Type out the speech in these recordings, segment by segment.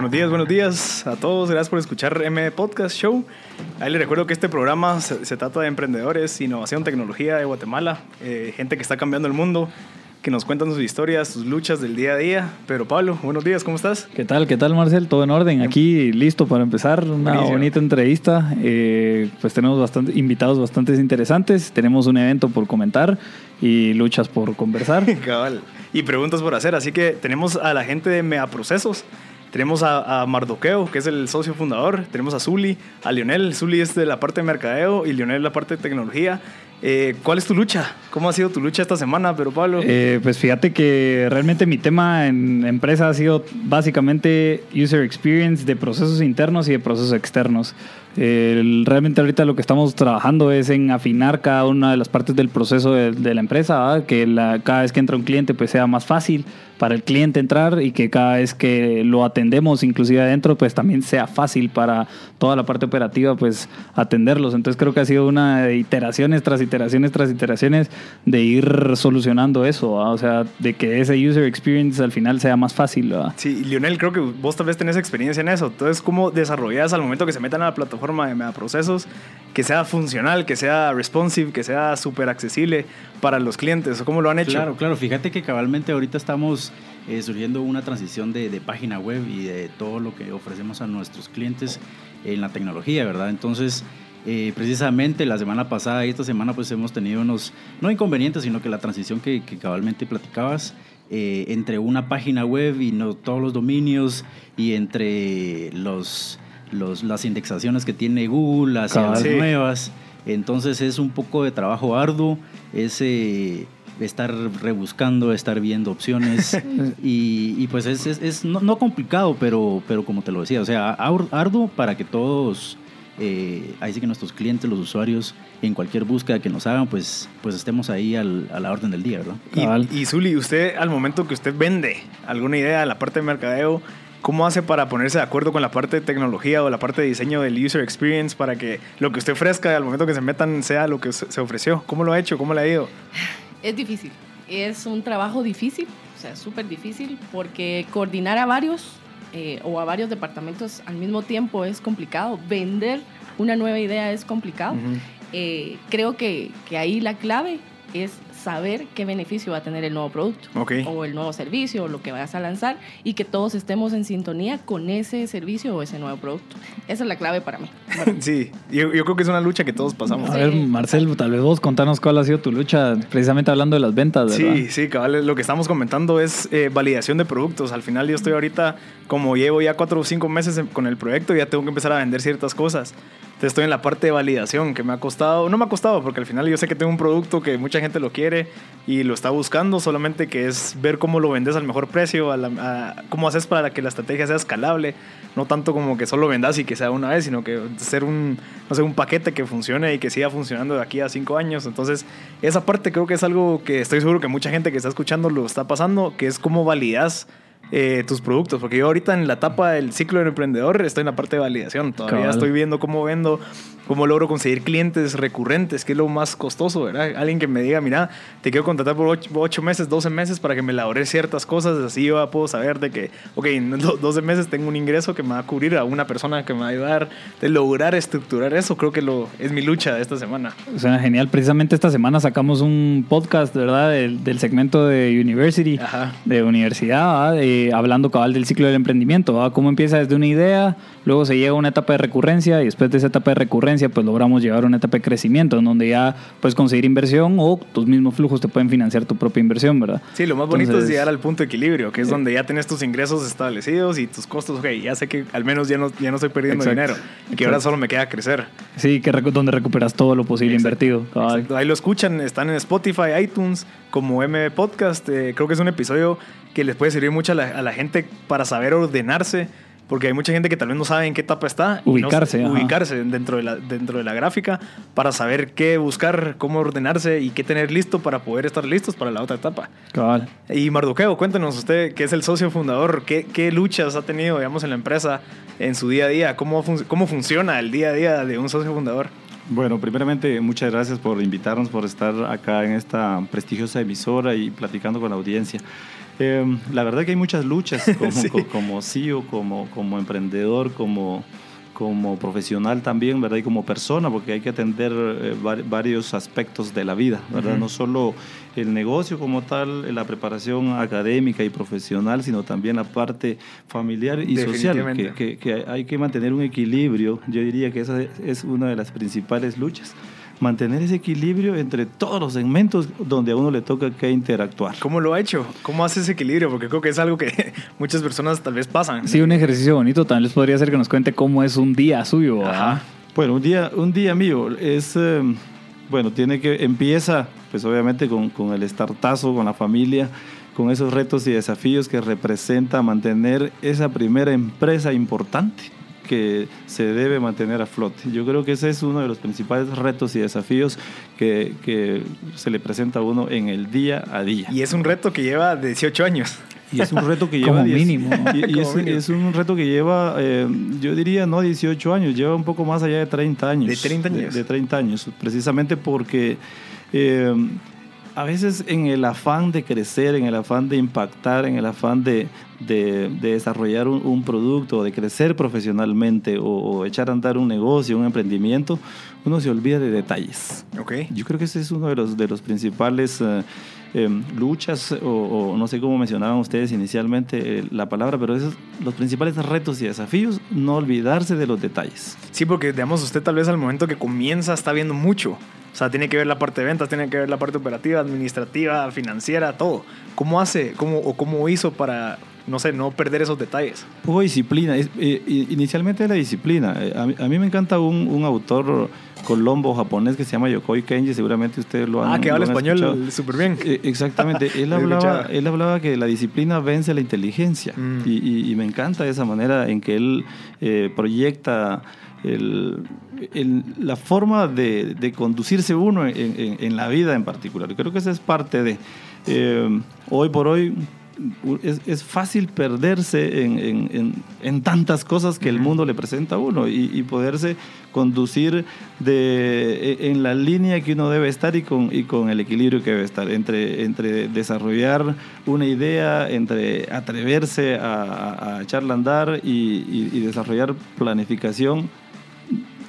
Buenos días, buenos días a todos. Gracias por escuchar M Podcast Show. Ahí les recuerdo que este programa se, se trata de emprendedores, innovación, tecnología de Guatemala, eh, gente que está cambiando el mundo, que nos cuentan sus historias, sus luchas del día a día. Pero Pablo, buenos días, ¿cómo estás? ¿Qué tal? ¿Qué tal, Marcel? Todo en orden. Aquí listo para empezar una Buenísimo. bonita entrevista. Eh, pues tenemos bastante, invitados bastante interesantes. Tenemos un evento por comentar y luchas por conversar. Cabal. Y preguntas por hacer. Así que tenemos a la gente de Mea Procesos. Tenemos a, a Mardoqueo, que es el socio fundador. Tenemos a Zuli, a Lionel. Zuli es de la parte de mercadeo y Lionel la parte de tecnología. Eh, ¿Cuál es tu lucha? ¿Cómo ha sido tu lucha esta semana, pero Pablo? Eh, pues fíjate que realmente mi tema en empresa ha sido básicamente user experience de procesos internos y de procesos externos. Realmente ahorita lo que estamos trabajando es en afinar cada una de las partes del proceso de, la empresa, que cada vez que entra un cliente pues sea más fácil para el cliente entrar y que cada vez que lo atendemos inclusive adentro pues también sea fácil para toda la parte operativa pues atenderlos. Entonces creo que ha sido una de iteraciones tras iteraciones tras iteraciones de ir solucionando eso, o sea, de que ese user experience al final sea más fácil. Sí, Lionel, creo que vos tal vez tenés experiencia en eso. Entonces, ¿cómo desarrollas al momento que se metan a la plataforma de Mea Procesos que sea funcional, que sea responsive, que sea súper accesible para los clientes? ¿Cómo lo han hecho? Claro, claro. Fíjate que cabalmente ahorita estamos eh, surgiendo una transición de, de página web y de todo lo que ofrecemos a nuestros clientes en la tecnología, ¿verdad? Entonces, eh, precisamente la semana pasada y esta semana pues hemos tenido unos, no inconvenientes, sino que la transición que, que cabalmente platicabas eh, entre una página web y no, todos los dominios y entre los, los, las indexaciones que tiene Google las Sí. nuevas. Entonces es un poco de trabajo arduo, es eh, estar rebuscando, estar viendo opciones y, y pues es, es- es no, no complicado, pero, pero como te lo decía, o sea, ar- arduo para que todos, eh, ahí sí que nuestros clientes, los usuarios, en cualquier búsqueda que nos hagan, pues, pues estemos ahí al- a la orden del día, ¿verdad? Y, y Zuli, usted al momento que usted vende alguna idea de la parte de mercadeo, ¿cómo hace para ponerse de acuerdo con la parte de tecnología o la parte de diseño del user experience para que lo que usted ofrezca al momento que se metan sea lo que se ofreció? ¿Cómo lo ha hecho? ¿Cómo le ha ido? Es difícil. Es un trabajo difícil, o sea, súper difícil, porque coordinar a varios eh, o a varios departamentos al mismo tiempo es complicado. Vender una nueva idea es complicado. Eh, creo que, que ahí la clave es saber qué beneficio va a tener el nuevo producto Ok. o el nuevo servicio o lo que vayas a lanzar y que todos estemos en sintonía con ese servicio o ese nuevo producto. Esa es la clave para mí. Bueno, Sí, yo, yo creo que es una lucha que todos pasamos. A Sí. ver, Marcel, tal vez vos contanos cuál ha sido tu lucha, precisamente hablando de las ventas, ¿verdad? Sí, sí, cabal, lo que estamos comentando es eh, validación de productos. Al final yo estoy ahorita, como llevo ya cuatro o cinco meses con el proyecto, ya tengo que empezar a vender ciertas cosas. Entonces estoy en la parte de validación que me ha costado, no me ha costado porque al final yo sé que tengo un producto que mucha gente lo quiere y lo está buscando, solamente que es ver cómo lo vendes al mejor precio, cómo haces para que la estrategia sea escalable, no tanto como que solo vendas y que sea una vez, sino que ser un, no sé, un paquete que funcione y que siga funcionando de aquí a cinco años. Entonces esa parte creo que es algo que estoy seguro que mucha gente que está escuchando lo está pasando, que es cómo validas eh, tus productos. Porque yo ahorita en la etapa del ciclo del emprendedor estoy en la parte de validación. Todavía Cabal. estoy viendo cómo vendo, cómo logro conseguir clientes recurrentes, que es lo más costoso, ¿verdad? Alguien que me diga, mira, te quiero contratar por 8, meses, 12 meses para que me elabore ciertas cosas. Así yo ya puedo saber de que, ok, en do- 12 meses tengo un ingreso que me va a cubrir a una persona que me va a ayudar. De lograr estructurar eso, creo que lo, es mi lucha de esta semana. Suena genial. Precisamente esta semana sacamos un podcast, ¿verdad? Del, del segmento de University, Ajá. de universidad, ¿verdad? Eh, hablando cabal del ciclo del emprendimiento, ¿verdad? Cómo empieza desde una idea, luego se llega a una etapa de recurrencia y después de esa etapa de recurrencia, pues logramos llevar a una etapa de crecimiento, en donde ya puedes conseguir inversión o tus mismos flujos te pueden financiar tu propia inversión, ¿verdad? Sí, lo más bonito es llegar al punto de equilibrio, que es donde ya tienes tus ingresos establecidos y tus costos. Ok, ya sé que al menos ya no, ya no estoy perdiendo Exacto. dinero y que ahora solo me queda crecer. Sí, que recu- donde recuperas todo lo posible Exacto. invertido. Ahí lo escuchan, están en Spotify, iTunes, como M Podcast. Eh, creo que es un episodio que les puede servir mucho a la, a la gente para saber ordenarse. Porque hay mucha gente que tal vez no sabe en qué etapa está. no Ubicarse, ubicarse dentro de, la, dentro de la gráfica para saber qué buscar, cómo ordenarse y qué tener listo para poder estar listos para la otra etapa. Cabal. Y Mardoqueo, cuéntenos usted, que es el socio fundador, ¿qué, qué luchas ha tenido, digamos, en la empresa en su día a día? ¿Cómo, fun- ¿Cómo funciona el día a día de un socio fundador? Bueno, primeramente, muchas gracias por invitarnos, por estar acá en esta prestigiosa emisora y platicando con la audiencia. Eh, la verdad que hay muchas luchas como, Sí. co- como CEO, como, como emprendedor, como, como profesional también, ¿verdad? Y como persona, porque hay que atender eh, var- varios aspectos de la vida, ¿verdad? No solo el negocio como tal, eh, la preparación académica y profesional, sino también la parte familiar y social, que- que hay que mantener un equilibrio. Yo diría que esa es una de las principales luchas. Mantener ese equilibrio entre todos los segmentos donde a uno le toca que interactuar. ¿Cómo lo ha hecho? ¿Cómo hace ese equilibrio? Porque creo que es algo que muchas personas tal vez pasan. Sí, un ejercicio bonito también les podría hacer que nos cuente cómo es un día suyo. Ajá. Bueno, un día, un día mío es, eh, bueno, tiene que, empieza, pues obviamente con, con el startazo, con la familia, con esos retos y desafíos que representa mantener esa primera empresa importante que se debe mantener a flote. Yo creo que ese es uno de los principales retos y desafíos que, que se le presenta a uno en el día a día. Y es un reto que lleva 18 años. Y es un reto que lleva... Como 10 mínimo. Y, y Como es, mínimo. es un reto que lleva, eh, yo diría, no 18 años, lleva un poco más allá de 30 años. ¿De 30 años? De, de 30 años, precisamente porque eh, a veces en el afán de crecer, en el afán de impactar, en el afán de, de- de desarrollar un, un producto, de crecer profesionalmente o, o echar a andar un negocio, un emprendimiento, uno se olvida de detalles. Ok. Yo creo que ese es uno de los, de los principales eh, em, luchas, o, o no sé cómo mencionaban ustedes inicialmente eh, la palabra, pero esos los principales retos y desafíos, no olvidarse de los detalles. Sí, porque digamos, usted tal vez al momento que comienza está viendo mucho. O sea, tiene que ver la parte de ventas, tiene que ver la parte operativa, administrativa, financiera, todo. ¿Cómo hace cómo, o cómo hizo para, no sé, no perder esos detalles? Poco disciplina. Es- eh, inicialmente la disciplina. Eh, A mí, a mí me encanta un, un autor colombo japonés que se llama Yokoi Kenji, seguramente ustedes lo han ah, que habla español súper bien. Eh, Exactamente, él hablaba, él hablaba que la disciplina vence la inteligencia Mm. y, y- y me encanta esa manera en que él eh, proyecta el- el- la forma de, de conducirse uno en, en- en la vida en particular. Creo que esa es parte de... eh, hoy por hoy es, es fácil perderse en, en- en- en tantas cosas que el mundo le presenta a uno y, y poderse conducir de, e- en la línea que uno debe estar y con, y con el equilibrio que debe estar entre, entre desarrollar una idea, entre atreverse a, a- a echarla a andar y, y- y desarrollar planificación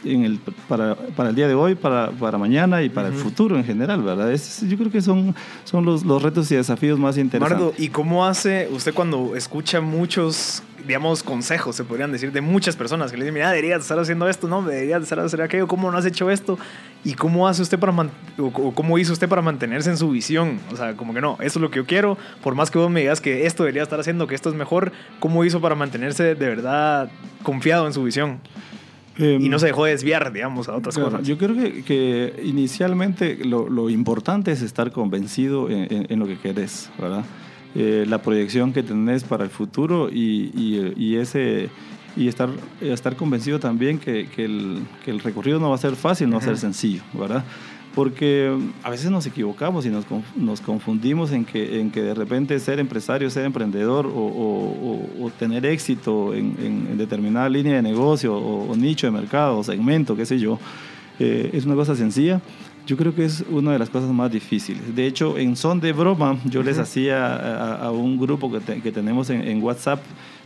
en el, para, para el día de hoy, para, para mañana y para el Ujú. futuro en general, ¿verdad? Es- yo creo que son, son los, los retos y desafíos más interesantes. Mardo, ¿y cómo hace usted cuando escucha muchos, digamos, consejos, se podrían decir, de muchas personas que le dicen, mira, deberías estar haciendo esto, no, deberías estar haciendo aquello, ¿cómo no has hecho esto? ¿Y cómo hace usted para, o cómo hizo usted para mantenerse en su visión? O sea, como que no, esto es lo que yo quiero, por más que vos me digas que esto debería estar haciendo, que esto es mejor, ¿cómo hizo para mantenerse de verdad confiado en su visión? Em, Y no se dejó desviar, digamos, a otras Claro, cosas. Yo creo que, que inicialmente lo, lo importante es estar convencido en, en- en lo que querés, ¿verdad? Eh, la proyección que tenés para el futuro y, y- y ese y estar, estar convencido también que, que el, que el recorrido no va a ser fácil, no va a ser sencillo, ¿verdad? Porque a veces nos equivocamos y nos, nos confundimos en que, en que de repente ser empresario, ser emprendedor o, o- o- tener éxito en, en- en determinada línea de negocio o, o nicho de mercado o segmento, qué sé yo, eh, es una cosa sencilla. Yo creo que es una de las cosas más difíciles. De hecho, en son de broma, yo les hacía a, a un grupo que, te- que tenemos en, en WhatsApp,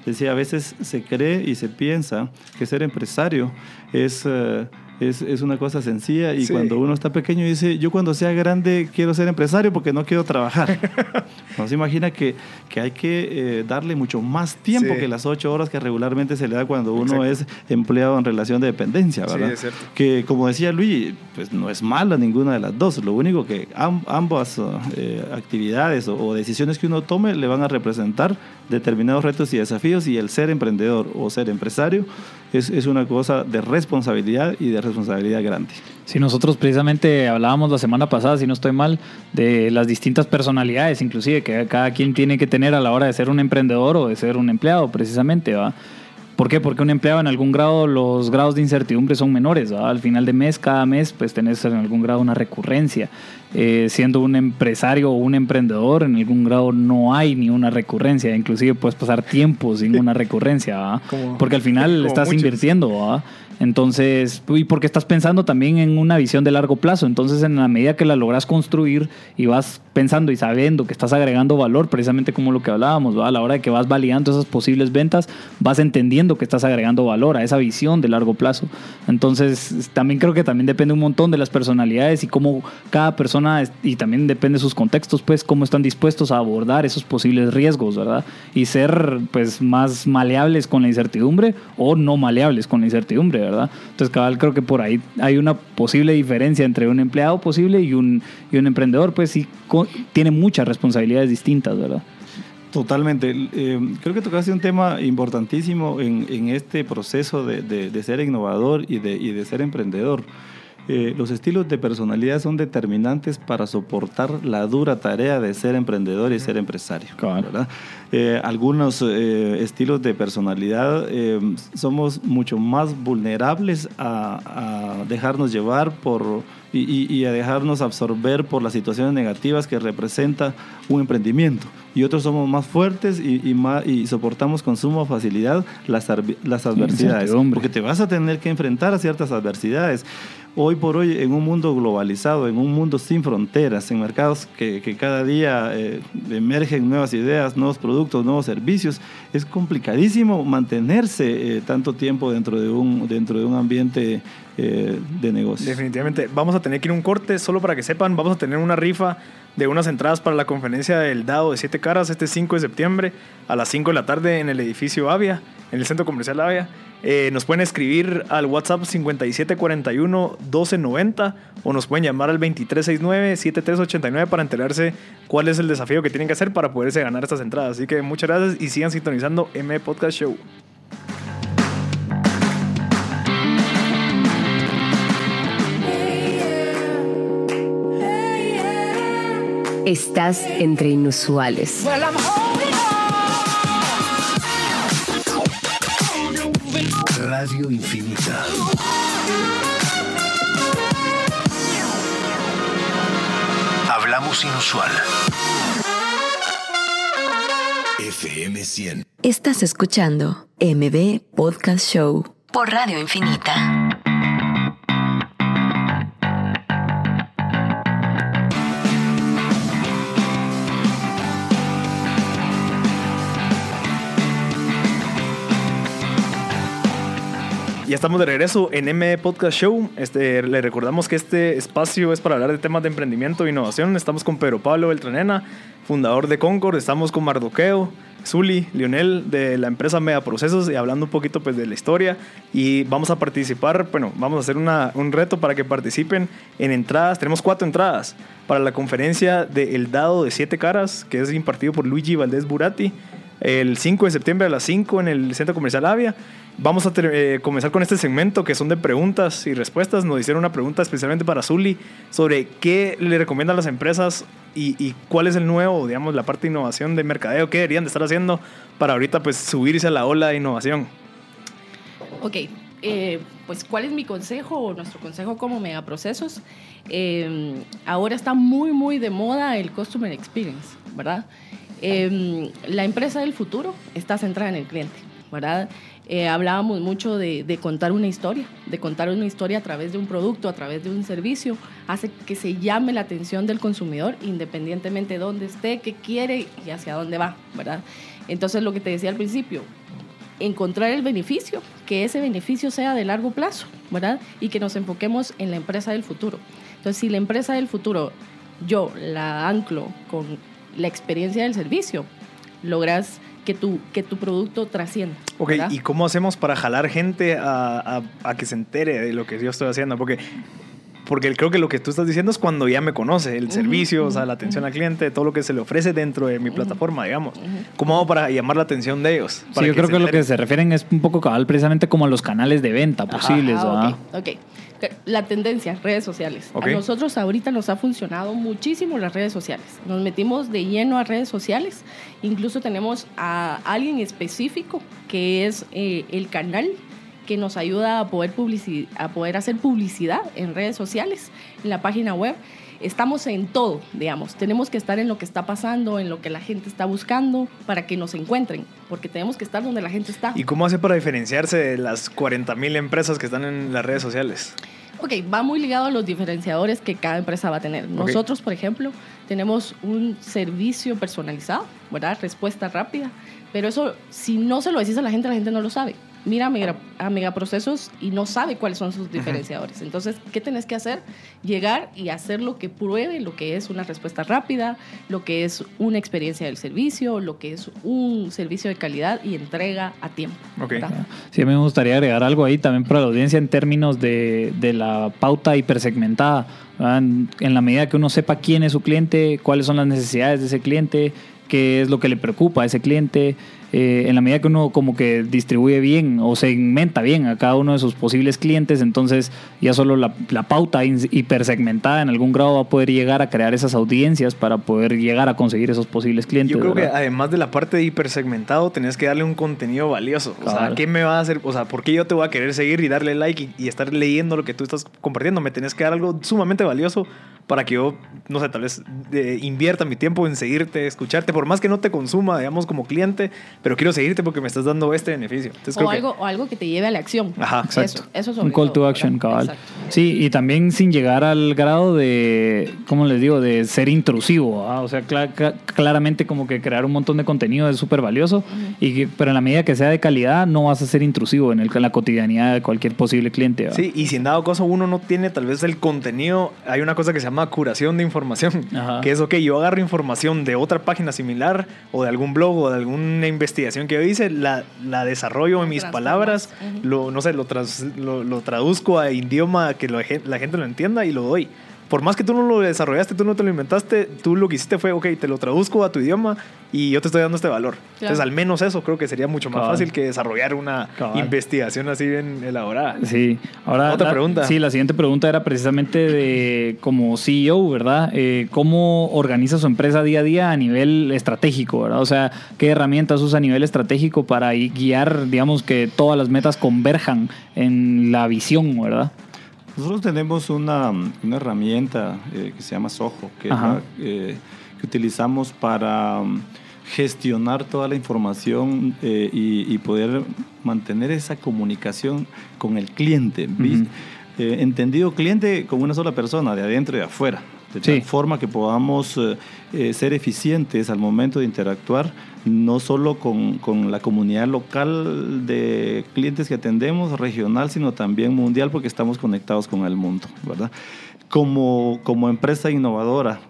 decía, a veces se cree y se piensa que ser empresario es, eh, es, es una cosa sencilla y Sí. cuando uno está pequeño dice, yo cuando sea grande quiero ser empresario porque no quiero trabajar. no se imagina que, que hay que eh, darle mucho más tiempo Sí. que las ocho horas que regularmente se le da cuando uno Exacto. es empleado en relación de dependencia, Sí, ¿verdad? es cierto. que como decía Luis, pues no es mala ninguna de las dos. Lo único que am- ambas eh, actividades o, o decisiones que uno tome le van a representar determinados retos y desafíos y el ser emprendedor o ser empresario es, es una cosa de responsabilidad y de responsabilidad grande. Si nosotros precisamente hablábamos la semana pasada, si no estoy mal, de las distintas personalidades, inclusive que cada quien tiene que tener a la hora de ser un emprendedor o de ser un empleado, precisamente, ¿va? ¿Por qué? Porque un empleado en algún grado los grados de incertidumbre son menores. Al final de mes, cada mes, pues tenés en algún grado una recurrencia. Eh, siendo un empresario o un emprendedor, en algún grado no hay ni una recurrencia. Inclusive puedes pasar tiempo sin una recurrencia. Porque al final estás muchos. invirtiendo. Entonces, y porque estás pensando también en una visión de largo plazo. Entonces, en la medida que la logras construir y vas pensando y sabiendo que estás agregando valor, precisamente como lo que hablábamos, ¿va? a la hora de que vas validando esas posibles ventas, vas entendiendo que estás agregando valor a esa visión de largo plazo. Entonces, también creo que también depende un montón de las personalidades y cómo cada persona, y también depende de sus contextos, pues, cómo están dispuestos a abordar esos posibles riesgos, ¿verdad? Y ser, pues, más maleables con la incertidumbre o no maleables con la incertidumbre, ¿verdad? Entonces, cabal, creo que por ahí hay una posible diferencia entre un empleado posible y un, y un emprendedor, pues sí, tiene muchas responsabilidades distintas, ¿verdad? Totalmente. Eh, creo que tocaste un tema importantísimo en, en este proceso de, de, de, ser innovador y de, y de ser emprendedor. Eh, los estilos de personalidad son determinantes para soportar la dura tarea de ser emprendedor y ser empresario. ¿verdad? Eh, algunos eh, estilos de personalidad somos mucho más vulnerables a, a dejarnos llevar por y, y, a dejarnos absorber por las situaciones negativas que representa un emprendimiento. Y otros somos más fuertes y, y, más, y soportamos con suma facilidad las, las adversidades. porque te vas a tener que enfrentar a ciertas adversidades hoy por hoy en un mundo globalizado, en un mundo sin fronteras, en mercados que, que cada día eh, emergen nuevas ideas, nuevos productos, nuevos servicios, es complicadísimo mantenerse eh, tanto tiempo dentro de un, dentro de un ambiente eh, de negocio. Definitivamente. Vamos a tener que ir un corte, solo para que sepan, vamos a tener una rifa de unas entradas para la conferencia del Dado de Siete Caras este 5 de septiembre a las 5 de la tarde en el edificio Avia, en el centro comercial Avia. Eh, nos pueden escribir al WhatsApp 5741-1290 o nos pueden llamar al 2369-7389 para enterarse cuál es el desafío que tienen que hacer para poderse ganar estas entradas. Así que muchas gracias y sigan sintonizando M Podcast Show. Estás entre inusuales. Radio Infinita. Hablamos inusual. FM 100. Estás escuchando MB Podcast Show por Radio Infinita. Ya estamos de regreso en M Podcast Show. Este, le recordamos que este espacio es para hablar de temas de emprendimiento e innovación. Estamos con Pedro Pablo Beltranena, fundador de Concord. Estamos con Mardoqueo, Zuli, Lionel de la empresa Mega Procesos y hablando un poquito pues, de la historia. Y vamos a participar, bueno, vamos a hacer una, un reto para que participen en entradas. Tenemos cuatro entradas para la conferencia de El Dado de Siete Caras, que es impartido por Luigi Valdés Burati el 5 de septiembre a las 5 en el Centro Comercial Avia. Vamos a eh, comenzar con este segmento que son de preguntas y respuestas. Nos hicieron una pregunta especialmente para Zuli sobre qué le recomiendan las empresas y, cuál es el nuevo, digamos, la parte de innovación de mercadeo, qué deberían de estar haciendo para ahorita pues subirse a la ola de innovación. Ok, eh, pues cuál es mi consejo o nuestro consejo como megaprocesos. Eh, ahora está muy, muy de moda el Customer Experience, ¿verdad? Eh, la empresa del futuro está centrada en el cliente, ¿verdad? Eh, hablábamos mucho de, de, contar una historia, de contar una historia a través de un producto, a través de un servicio, hace que se llame la atención del consumidor independientemente de dónde esté, qué quiere y hacia dónde va, ¿verdad? Entonces, lo que te decía al principio, encontrar el beneficio, que ese beneficio sea de largo plazo, ¿verdad? Y que nos enfoquemos en la empresa del futuro. Entonces, si la empresa del futuro yo la anclo con la experiencia del servicio, logras que tu, que tu producto trascienda. Ok, ¿y cómo hacemos para jalar gente a, a, a, que se entere de lo que yo estoy haciendo? Porque, porque creo que lo que tú estás diciendo es cuando ya me conoce, el uh -huh, servicio, uh -huh, o sea, la atención uh -huh. al cliente, todo lo que se le ofrece dentro de mi plataforma, digamos. ¿Cómo hago para llamar la atención de ellos? Sí, yo creo que lo que se refieren es un poco cabal precisamente como a los canales de venta posibles. Ah, ok, ok la tendencia, redes sociales. Okay. A nosotros ahorita nos ha funcionado muchísimo las redes sociales. Nos metimos de lleno a redes sociales. Incluso tenemos a alguien específico que es eh, el canal que nos ayuda a poder, a poder hacer publicidad en redes sociales, en la página web. estamos en todo, digamos. Tenemos que estar en lo que está pasando, en lo que la gente está buscando para que nos encuentren, porque tenemos que estar donde la gente está. ¿Y cómo hace para diferenciarse de las 40.000 empresas que están en las redes sociales? Ok, va muy ligado a los diferenciadores que cada empresa va a tener. Nosotros, por ejemplo, tenemos un servicio personalizado, ¿verdad? Respuesta rápida. Pero eso, si no se lo decís a la gente, la gente no lo sabe mira a, megaprocesos y no sabe cuáles son sus diferenciadores. Entonces, ¿qué tenés que hacer? Llegar y hacer lo que pruebe lo que es una respuesta rápida, lo que es una experiencia del servicio, lo que es un servicio de calidad y entrega a tiempo. Okay. Sí, a mí me gustaría agregar algo ahí también para la audiencia en términos de, de la pauta hipersegmentada. En, en la medida que uno sepa quién es su cliente, cuáles son las necesidades de ese cliente, qué es lo que le preocupa a ese cliente, eh, en la medida que uno como que distribuye bien o segmenta bien a cada uno de sus posibles clientes, entonces ya solo la, pauta hipersegmentada en algún grado va a poder llegar a crear esas audiencias para poder llegar a conseguir esos posibles clientes. Yo creo que además de la parte de hipersegmentado, tenés que darle un contenido valioso. O sea, ¿qué me va a hacer? O sea, ¿por qué yo te voy a querer seguir y darle like y, y estar leyendo lo que tú estás compartiendo? Me tenés que dar algo sumamente valioso para que yo, no sé, tal vez eh, invierta mi tiempo en seguirte, escucharte, por más que no te consuma, digamos, como cliente, pero quiero seguirte porque me estás dando este beneficio. o, algo, que... o algo que te lleve a la acción. Ajá, exacto. Eso, es Un call to action, cabal. Sí, y también sin llegar al grado de, ¿cómo les digo?, de ser intrusivo. ¿ah? O sea, claramente como que crear un montón de contenido es súper valioso, y pero en la medida que sea de calidad, no vas a ser intrusivo en, el, en la cotidianidad de cualquier posible cliente. Sí, y si en dado caso uno no tiene tal vez el contenido, hay una cosa que se llama curación de información, que es, ok, yo agarro información de otra página similar o de algún blog o de alguna investigación que yo hice, la, la desarrollo en mis palabras, lo, no sé, lo, lo, traduzco a idioma que la gente lo entienda y lo doy por más que tú no lo desarrollaste, tú no te lo inventaste, tú lo que hiciste fue, ok, te lo traduzco a tu idioma y yo te estoy dando este valor. Entonces, al menos eso creo que sería mucho más fácil que desarrollar una investigación así bien elaborada. Sí. Ahora, otra pregunta. Sí, la siguiente pregunta era precisamente de como CEO, ¿verdad? Eh, ¿Cómo organiza su empresa día a día a nivel estratégico, ¿verdad? O sea, ¿qué herramientas usa a nivel estratégico para guiar, digamos, que todas las metas converjan en la visión, ¿verdad? Nosotros tenemos una, una herramienta eh, que se llama Soho, que, eh, que utilizamos para um, gestionar toda la información eh, y, poder mantener esa comunicación con el cliente. entendido cliente como una sola persona, de adentro y de afuera. De tal forma que podamos ser eficientes al momento de interactuar, no solo con, con, la comunidad local de clientes que atendemos, regional, sino también mundial, porque estamos conectados con el mundo, ¿verdad? Como, como empresa innovadora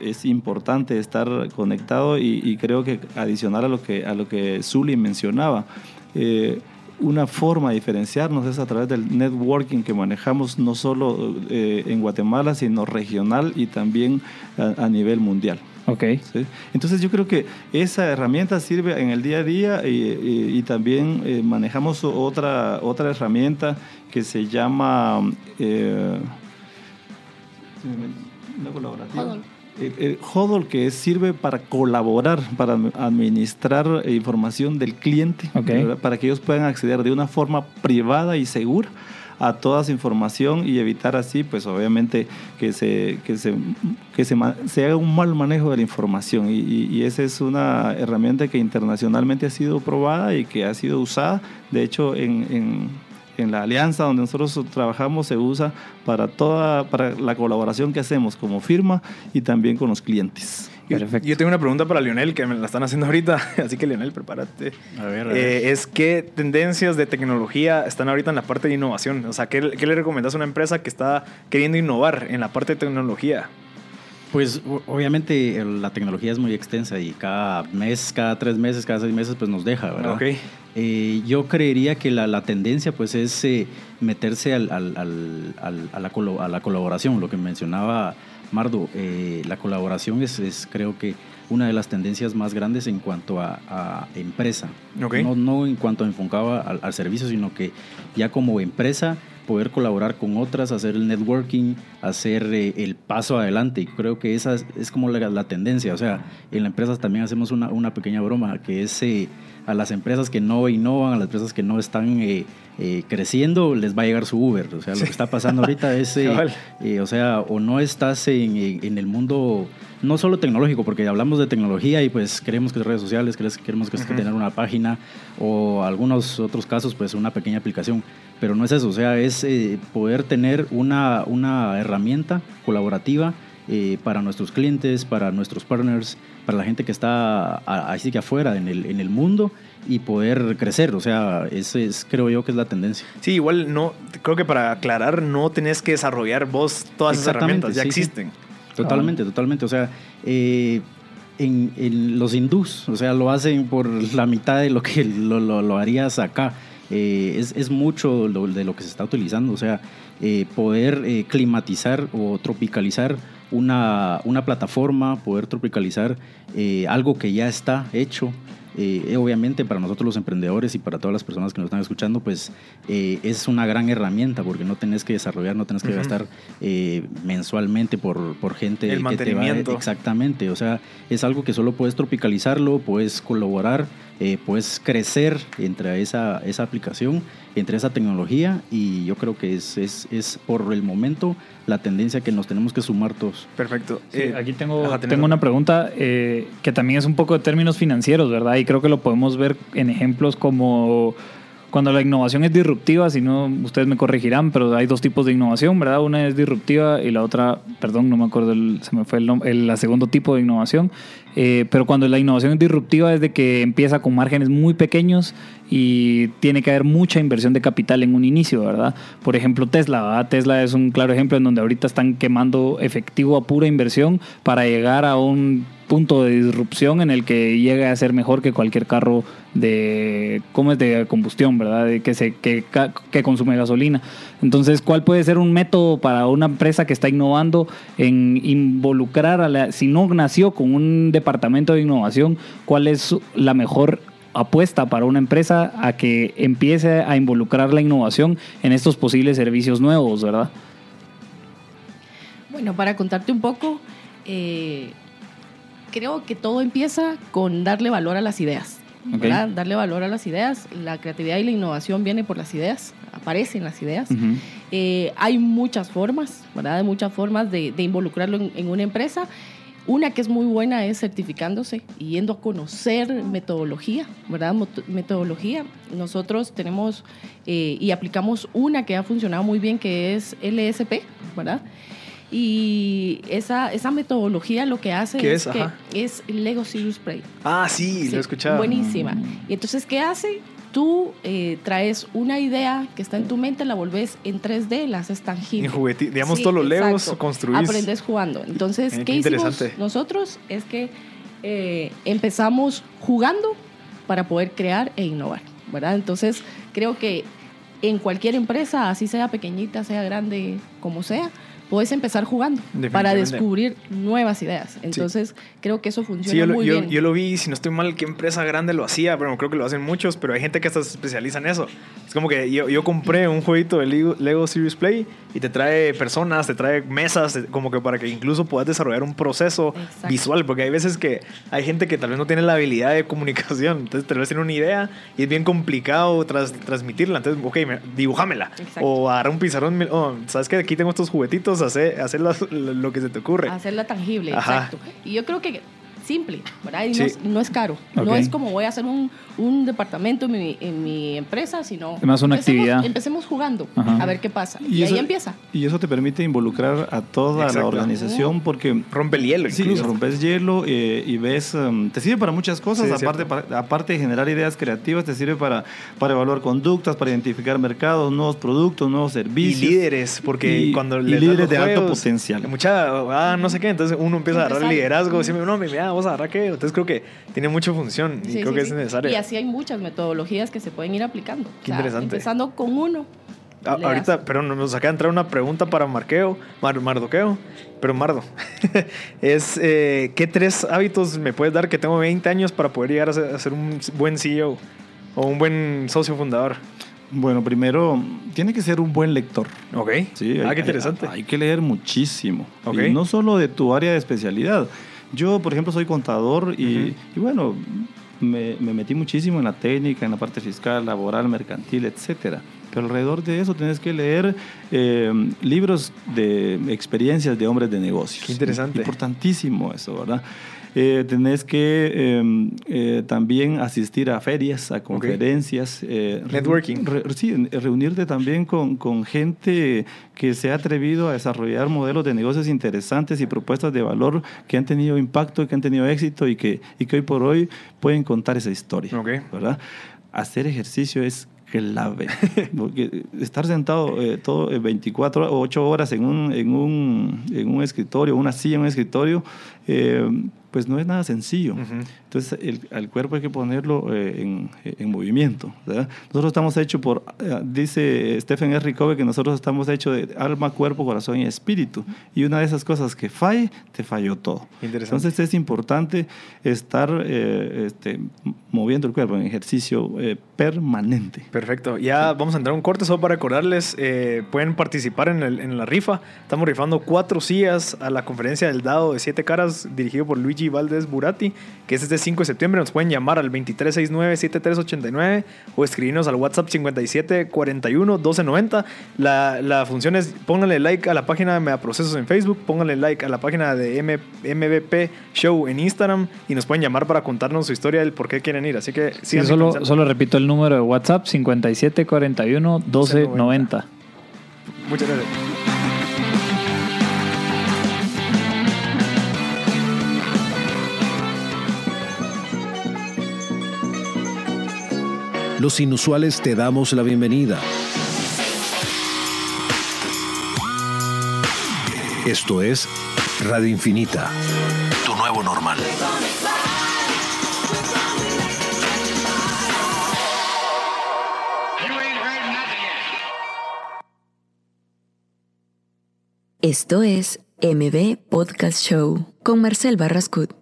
es importante estar conectado y, creo que adicional a lo que, a lo que Zuli mencionaba, eh, una forma de diferenciarnos es a través del networking que manejamos no solo eh, en Guatemala, sino regional y también a, nivel mundial. Ok. Entonces yo creo que esa herramienta sirve en el día a día y, también eh, manejamos otra, otra herramienta que se llama... Eh, el, HODL. Que sirve para colaborar, para administrar información del cliente, para que ellos puedan acceder de una forma privada y segura a toda esa información y evitar así, pues obviamente que se, que se, que se, se haga un mal manejo de la información. Y, y, esa es una herramienta que internacionalmente ha sido probada y que ha sido usada, de hecho, en, en en la alianza donde nosotros trabajamos se usa para toda para la colaboración que hacemos como firma y también con los clientes. Perfecto. Yo tengo una pregunta para Lionel que me la están haciendo ahorita, así que Lionel, prepárate. A ver, a ver. Eh, es qué tendencias de tecnología están ahorita en la parte de innovación. O sea, ¿qué, qué le recomiendas a una empresa que está queriendo innovar en la parte de tecnología? Pues obviamente la tecnología es muy extensa y cada mes, cada tres meses, cada seis meses pues nos deja, ¿verdad? Okay. Eh, yo creería que la, la tendencia pues es eh, meterse al, al, al, a, la a, la colaboración, lo que mencionaba Mardo. Eh, la colaboración es, es, creo que una de las tendencias más grandes en cuanto a, a empresa. Okay. No, no en cuanto enfocaba al, al servicio, sino que ya como empresa poder colaborar con otras, hacer el networking, hacer eh, el paso adelante. Y creo que esa es, es como la, la tendencia. O sea, en la empresa también hacemos una, una pequeña broma, que es eh, a las empresas que no innovan, a las empresas que no están eh, creciendo, les va a llegar su Uber. O sea, lo que está pasando ahorita es, o sea, o no estás en el mundo, no solo tecnológico, porque hablamos de tecnología y pues queremos que redes sociales, queremos- que es que tener una página o algunos otros casos, pues una pequeña aplicación. Pero no es eso, o sea, es eh, poder tener una, una herramienta colaborativa eh, para nuestros clientes, para nuestros partners, para la gente que está a- así que afuera en el, en el mundo y poder crecer. O sea, ese es, creo yo que es la tendencia. Sí, igual no, creo que para aclarar, no tenés que desarrollar vos todas esas herramientas, ya sí, sí. Totalmente, totalmente. O sea, eh, en, en los hindús, o sea, lo hacen por la mitad de lo que lo, lo- lo harías acá. Eh, es, es mucho lo- de lo que se está utilizando. O sea, eh, poder eh, climatizar o tropicalizar una, una plataforma, poder tropicalizar algo que ya está hecho. Eh, obviamente para nosotros los emprendedores y para todas las personas que nos están escuchando, pues eh, es una gran herramienta porque no tenés que desarrollar, no tenés que gastar eh, mensualmente por, por gente El que te va exactamente, o sea, es algo que solo puedes tropicalizarlo, puedes colaborar, puedes crecer entre esa, esa aplicación, entre esa tecnología y yo creo que es, es, es por el momento la tendencia que nos tenemos que sumar todos. Perfecto. Sí, Eh, aquí tengo, ajá, tengo una pregunta eh, que también es un poco de términos financieros, ¿verdad? Y creo que lo podemos ver en ejemplos como cuando la innovación es disruptiva, si no, ustedes me corregirán, pero hay dos tipos de innovación, ¿verdad? Una es disruptiva y la otra, perdón, no me acuerdo, el- se me fue el, nom- el segundo tipo de innovación. Eh, pero cuando la innovación es disruptiva es de que empieza con márgenes muy pequeños y tiene que haber mucha inversión de capital en un inicio, ¿verdad? Por ejemplo, Tesla, ¿verdad? Tesla es un claro ejemplo en donde ahorita están quemando efectivo a pura inversión para llegar a un punto de disrupción en el que llegue a ser mejor que cualquier carro de cómo es de combustión, ¿verdad? De que que, consume gasolina. Entonces, ¿cuál puede ser un método para una empresa que está innovando en involucrar a la si no nació con un departamento de innovación, cuál es la mejor apuesta para una empresa a que empiece a involucrar la innovación en estos posibles servicios nuevos, ¿verdad? Bueno, para contarte un poco, eh, creo que todo empieza con darle valor a las ideas. Ok. ¿verdad? Darle valor a las ideas. La creatividad y la innovación viene por las ideas, aparecen las ideas. Eh, hay muchas formas, ¿verdad? Hay muchas formas de, de involucrarlo en, en una empresa. Una que es muy buena es certificándose y yendo a conocer metodología, ¿verdad? Metodología. Nosotros tenemos eh, y aplicamos una que ha funcionado muy bien, que es LSP, ¿verdad? Y esa, esa metodología lo que hace ¿Qué es, es? que es Lego Serious Play. Ah, sí, lo Sí, he escuchado. Buenísima. Y entonces, ¿qué hace? Tú eh, traes una idea que está en tu mente, la volvés en 3D, la haces tangible. En juguete, digamos, Sí, todos los legos construís. Aprendes jugando. Entonces, Eh, ¿qué, hicimos nosotros? Es que eh, empezamos jugando para poder crear e innovar, ¿verdad? Entonces, creo que en cualquier empresa, así sea pequeñita, sea grande, como sea, puedes empezar jugando para descubrir nuevas ideas. Entonces, creo que eso funciona Sí, yo, lo- muy yo- bien. yo lo vi, si no estoy mal, qué empresa grande lo hacía, pero creo que lo hacen muchos, pero hay gente que hasta se especializa en eso. Es como que yo, yo compré un jueguito de Lego, Lego Serious Play y te trae personas, te trae mesas, como que para que incluso puedas desarrollar un proceso Exacto. visual, porque hay veces que hay gente que tal vez no tiene la habilidad de comunicación, entonces tal vez tiene una idea y es bien complicado tras- transmitirla, entonces, ok, me- dibújamela. Exacto. O agarra un pizarrón, oh, sabes que aquí tengo estos juguetitos, hacer hacer lo que se te ocurre. Hacerla tangible, Ajá. exacto. Y yo creo que simple, ¿verdad? Y Sí. no, es, no es caro. No Ok. es como voy a hacer un, un departamento en mi, en mi empresa, sino... Es más una empecemos- actividad. Empecemos jugando, Ajá. a ver qué pasa. Y Y, eso- ahí empieza. Y eso te permite involucrar a toda Exacto. la organización porque Rompe el hielo Sí, incluso. rompes hielo eh, y ves, um, te sirve para muchas cosas, Sí, aparte, para- aparte de generar ideas creativas, te sirve para, para evaluar conductas, para identificar mercados, nuevos productos, nuevos y servicios. líderes, porque Y- cuando y líderes los de alto juegos, potencial. Mucha, ah, no sé qué, entonces uno empieza a agarrar liderazgo, Ujú. y dice, no, mira, vamos a agarrar qué. Entonces creo que tiene mucha función y Sí, creo sí, que sí. es necesario. Y así hay muchas metodologías que se pueden ir aplicando. Qué interesante. Empezando con uno. A- le ahorita, das. pero nos acaba de entrar una pregunta para Marqueo, Mar- Mardoqueo, pero Mardo, es, eh, ¿qué tres hábitos me puedes dar que tengo 20 años para poder llegar a ser, a ser un buen CEO o un buen socio fundador? Bueno, primero, tiene que ser un buen lector. Ok. Sí, ah, hay- qué interesante. Hay, hay que leer muchísimo. Ok. Y no solo de tu área de especialidad. Yo, por ejemplo, soy contador y, bueno, me, me metí muchísimo en la técnica, en la parte fiscal, laboral, mercantil, etcétera. Pero alrededor de eso tienes que leer eh, libros de experiencias de hombres de negocios. Qué interesante. Importantísimo eso, ¿verdad? Eh, tenés que eh, eh, también asistir a ferias, a conferencias. eh, re- Networking. re- sí, en- reunirte también con, con gente que se ha atrevido a desarrollar modelos de negocios interesantes y propuestas de valor que han tenido impacto, que han tenido éxito y que, y que hoy por hoy pueden contar esa historia. Ok. ¿verdad? Hacer ejercicio es clave. Porque estar sentado eh, todo eh, 24 o 8 horas en un, en, un, en un escritorio, una silla en un escritorio, eh, pues no es nada sencillo. Entonces, el, al cuerpo hay que ponerlo eh, en, en movimiento. ¿verdad? Nosotros estamos hechos por, eh, dice Stephen R. Covey, que nosotros estamos hechos de alma, cuerpo, corazón y espíritu. Y una de esas cosas que falle, te falló todo. Entonces, es importante estar eh, este, moviendo el cuerpo en ejercicio eh, permanente. Perfecto. Ya vamos a entrar un corte solo para recordarles, eh, pueden participar en, la rifa. Estamos rifando cuatro sillas a la conferencia del dado de siete caras dirigido por Luigi Valdés Burati, que es este 5 de septiembre. Nos pueden llamar al 2369-7389 o escribirnos al WhatsApp 5741-1290. La, la función es pónganle like a la página de Megaprocesos en Facebook, pónganle like a la página de M- MVP Show en Instagram y nos pueden llamar para contarnos su historia del por qué quieren ir. Así que Sí, solo, solo repito el número de WhatsApp, 5741 1290. Muchas gracias. Los inusuales te damos la bienvenida. Esto es Radio Infinita. Tu nuevo normal. Esto es MB Podcast Show con Marcel Barrascut.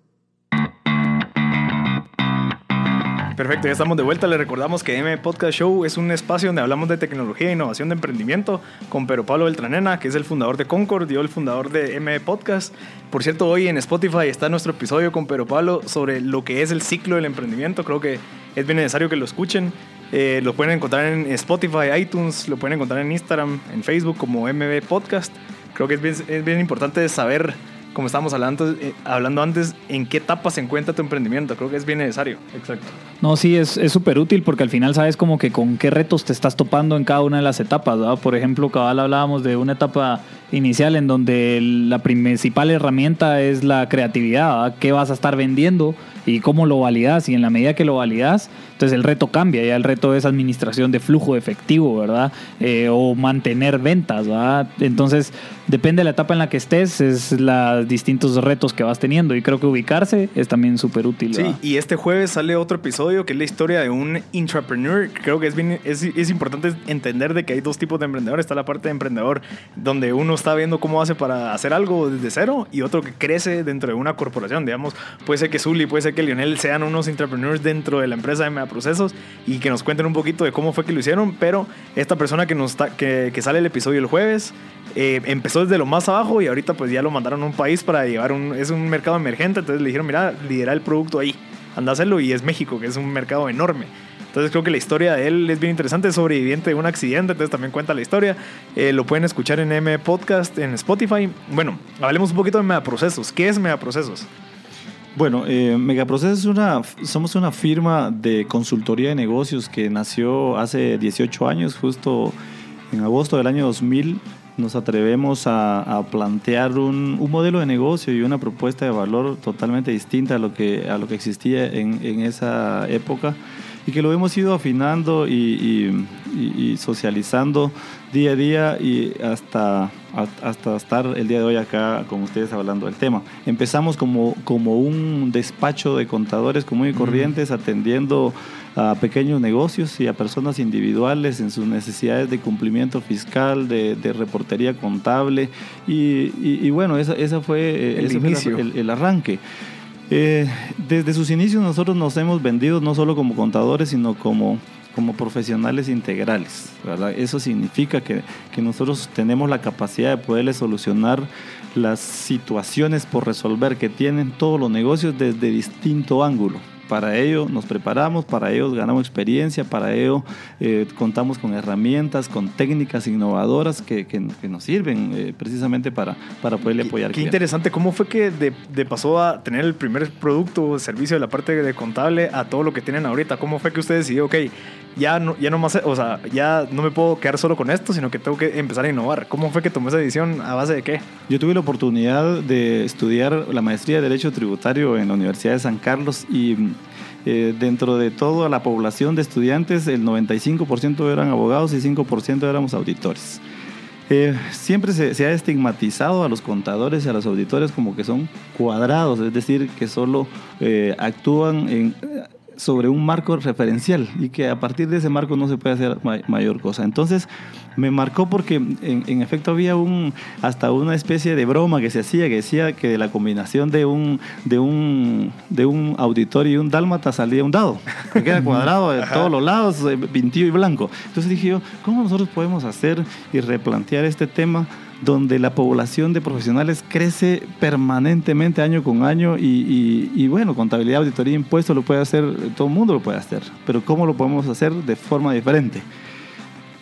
Perfecto, ya estamos de vuelta. Les recordamos que M Podcast Show es un espacio donde hablamos de tecnología e innovación de emprendimiento con Pedro Pablo Beltranena, que es el fundador de Concord, yo el fundador de M Podcast. Por cierto, hoy en Spotify está nuestro episodio con Pedro Pablo sobre lo que es el ciclo del emprendimiento. Creo que es bien necesario que lo escuchen. Eh, lo pueden encontrar en Spotify, iTunes, lo pueden encontrar en Instagram, en Facebook como MB Podcast. Creo que es es bien importante saber, como estábamos hablando, eh, hablando antes, en qué etapa se encuentra tu emprendimiento. Creo que es bien necesario. Exacto. No, sí, es súper útil porque al final sabes como que con qué retos te estás topando en cada una de las etapas. Por ejemplo, cabal hablábamos de una etapa inicial en donde la principal herramienta es la creatividad. ¿Qué vas a estar vendiendo y cómo lo validas? Y en la medida que lo validas, entonces el reto cambia. Ya el reto es administración de flujo de efectivo, ¿verdad? Eh, o mantener ventas, ¿verdad? Entonces, depende de la etapa en la que estés, es los distintos retos que vas teniendo. Y creo que ubicarse es también súper útil. Sí, y este jueves sale otro episodio que es la historia de un intrapreneur. Creo que es, bien, es, es importante entender de que hay dos tipos de emprendedor. Está la parte de emprendedor donde uno está viendo cómo hace para hacer algo desde cero y otro que crece dentro de una corporación. Digamos, puede ser que Zully, puede ser que Lionel sean unos intrapreneurs dentro de la empresa de Megaprocesos y que nos cuenten un poquito de cómo fue que lo hicieron. Pero esta persona que, nos que, que sale el episodio el jueves eh, empezó desde lo más abajo y ahorita pues ya lo mandaron a un país para llevar un... Es un mercado emergente, entonces le dijeron, mira, lidera el producto ahí anda a hacerlo y es México, que es un mercado enorme. Entonces creo que la historia de él es bien interesante, es sobreviviente de un accidente, entonces también cuenta la historia. Eh, lo pueden escuchar en M Podcast, en Spotify. Bueno, hablemos un poquito de Megaprocesos. ¿Qué es Megaprocesos? Bueno, eh, Megaprocesos es una, somos una firma de consultoría de negocios que nació hace 18 años, justo en agosto del año 2000. Nos atrevemos a, plantear un, modelo de negocio y una propuesta de valor totalmente distinta a lo que, a lo que existía en esa época y que lo hemos ido afinando y, y, y, y socializando día a día y hasta, hasta estar el día de hoy acá con ustedes hablando del tema. Empezamos como, como un despacho de contadores común y corrientes, atendiendo a pequeños negocios y a personas individuales en sus necesidades de cumplimiento fiscal, de, de reportería contable. Y, y bueno, esa, esa fue, el, ese. Fue el, el arranque. Eh, desde sus inicios nosotros nos hemos vendido no solo como contadores, sino como, como profesionales integrales. Eso significa que, que nosotros tenemos la capacidad de poderle solucionar las situaciones por resolver que tienen todos los negocios desde distinto ángulo. Para ello nos preparamos, para ello ganamos experiencia, para ello eh, contamos con herramientas, con técnicas innovadoras que, que- que nos sirven eh, precisamente para, para poderle apoyar. Qué interesante, ¿cómo fue que de, de pasó a tener el primer producto o servicio de la parte de contable a todo lo que tienen ahorita? ¿Cómo fue que usted decidió, ok, ya no, ya no más, o sea, ya no me puedo quedar solo con esto, sino que tengo que empezar a innovar? ¿Cómo fue que tomó esa decisión? ¿A base de qué? Yo tuve la oportunidad de estudiar la maestría de Derecho Tributario en la Universidad de San Carlos y eh, dentro de toda la población de estudiantes, el 95% eran abogados y 5% éramos auditores. Eh, siempre se, ha estigmatizado a los contadores y a los auditores como que son cuadrados, es decir, que solo eh, actúan en, sobre un marco referencial y que a partir de ese marco no se puede hacer ma- mayor cosa. Entonces me marcó porque en, en efecto había un hasta una especie de broma que se hacía que decía que de la combinación de un de un de un auditor y un dálmata salía un dado, porque era cuadrado de todos los lados, eh, pintillo y blanco. Entonces dije yo, ¿cómo nosotros podemos hacer y replantear este tema? Donde la población de profesionales crece permanentemente año con año y, bueno, contabilidad, auditoría, impuestos lo puede hacer, todo el mundo lo puede hacer, pero ¿cómo lo podemos hacer de forma diferente?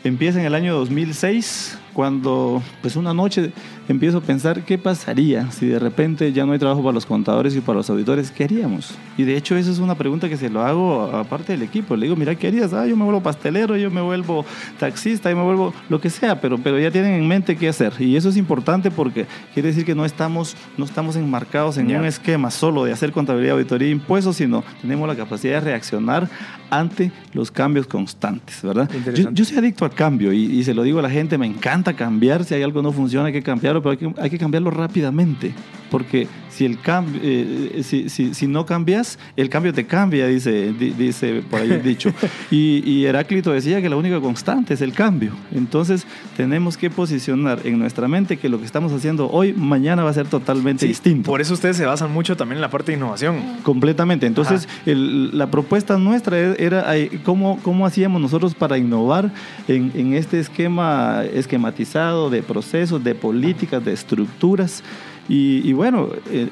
Empieza en el año 2006, cuando pues una noche empiezo a pensar qué pasaría si de repente ya no hay trabajo para los contadores y para los auditores, ¿qué haríamos? Y de hecho esa es una pregunta que se lo hago aparte del equipo. Le digo, mira, ¿qué harías? Ah, yo me vuelvo pastelero, yo me vuelvo taxista, yo me vuelvo lo que sea, pero, pero ya tienen en mente qué hacer. Y eso es importante porque quiere decir que no estamos, no estamos enmarcados en un esquema solo de hacer contabilidad, auditoría e impuestos, sino tenemos la capacidad de reaccionar ante los cambios constantes, ¿verdad? Yo, soy adicto al cambio y, y se lo digo a la gente, me encanta cambiar, si hay algo que no funciona hay que cambiarlo, pero hay que, hay que cambiarlo rápidamente, porque si, el cambio, eh, si, si- si no cambias, el cambio te cambia, dice, di- dice por ahí el dicho. Y, y Heráclito decía que la única constante es el cambio. Entonces tenemos que posicionar en nuestra mente que lo que estamos haciendo hoy, mañana va a ser totalmente Sí, distinto. Por eso ustedes se basan mucho también en la parte de innovación. Completamente. Entonces, el- la propuesta nuestra e- era cómo, cómo hacíamos nosotros para innovar en, en este esquema esquematizado de procesos, de políticas, de estructuras. Y, bueno, eh,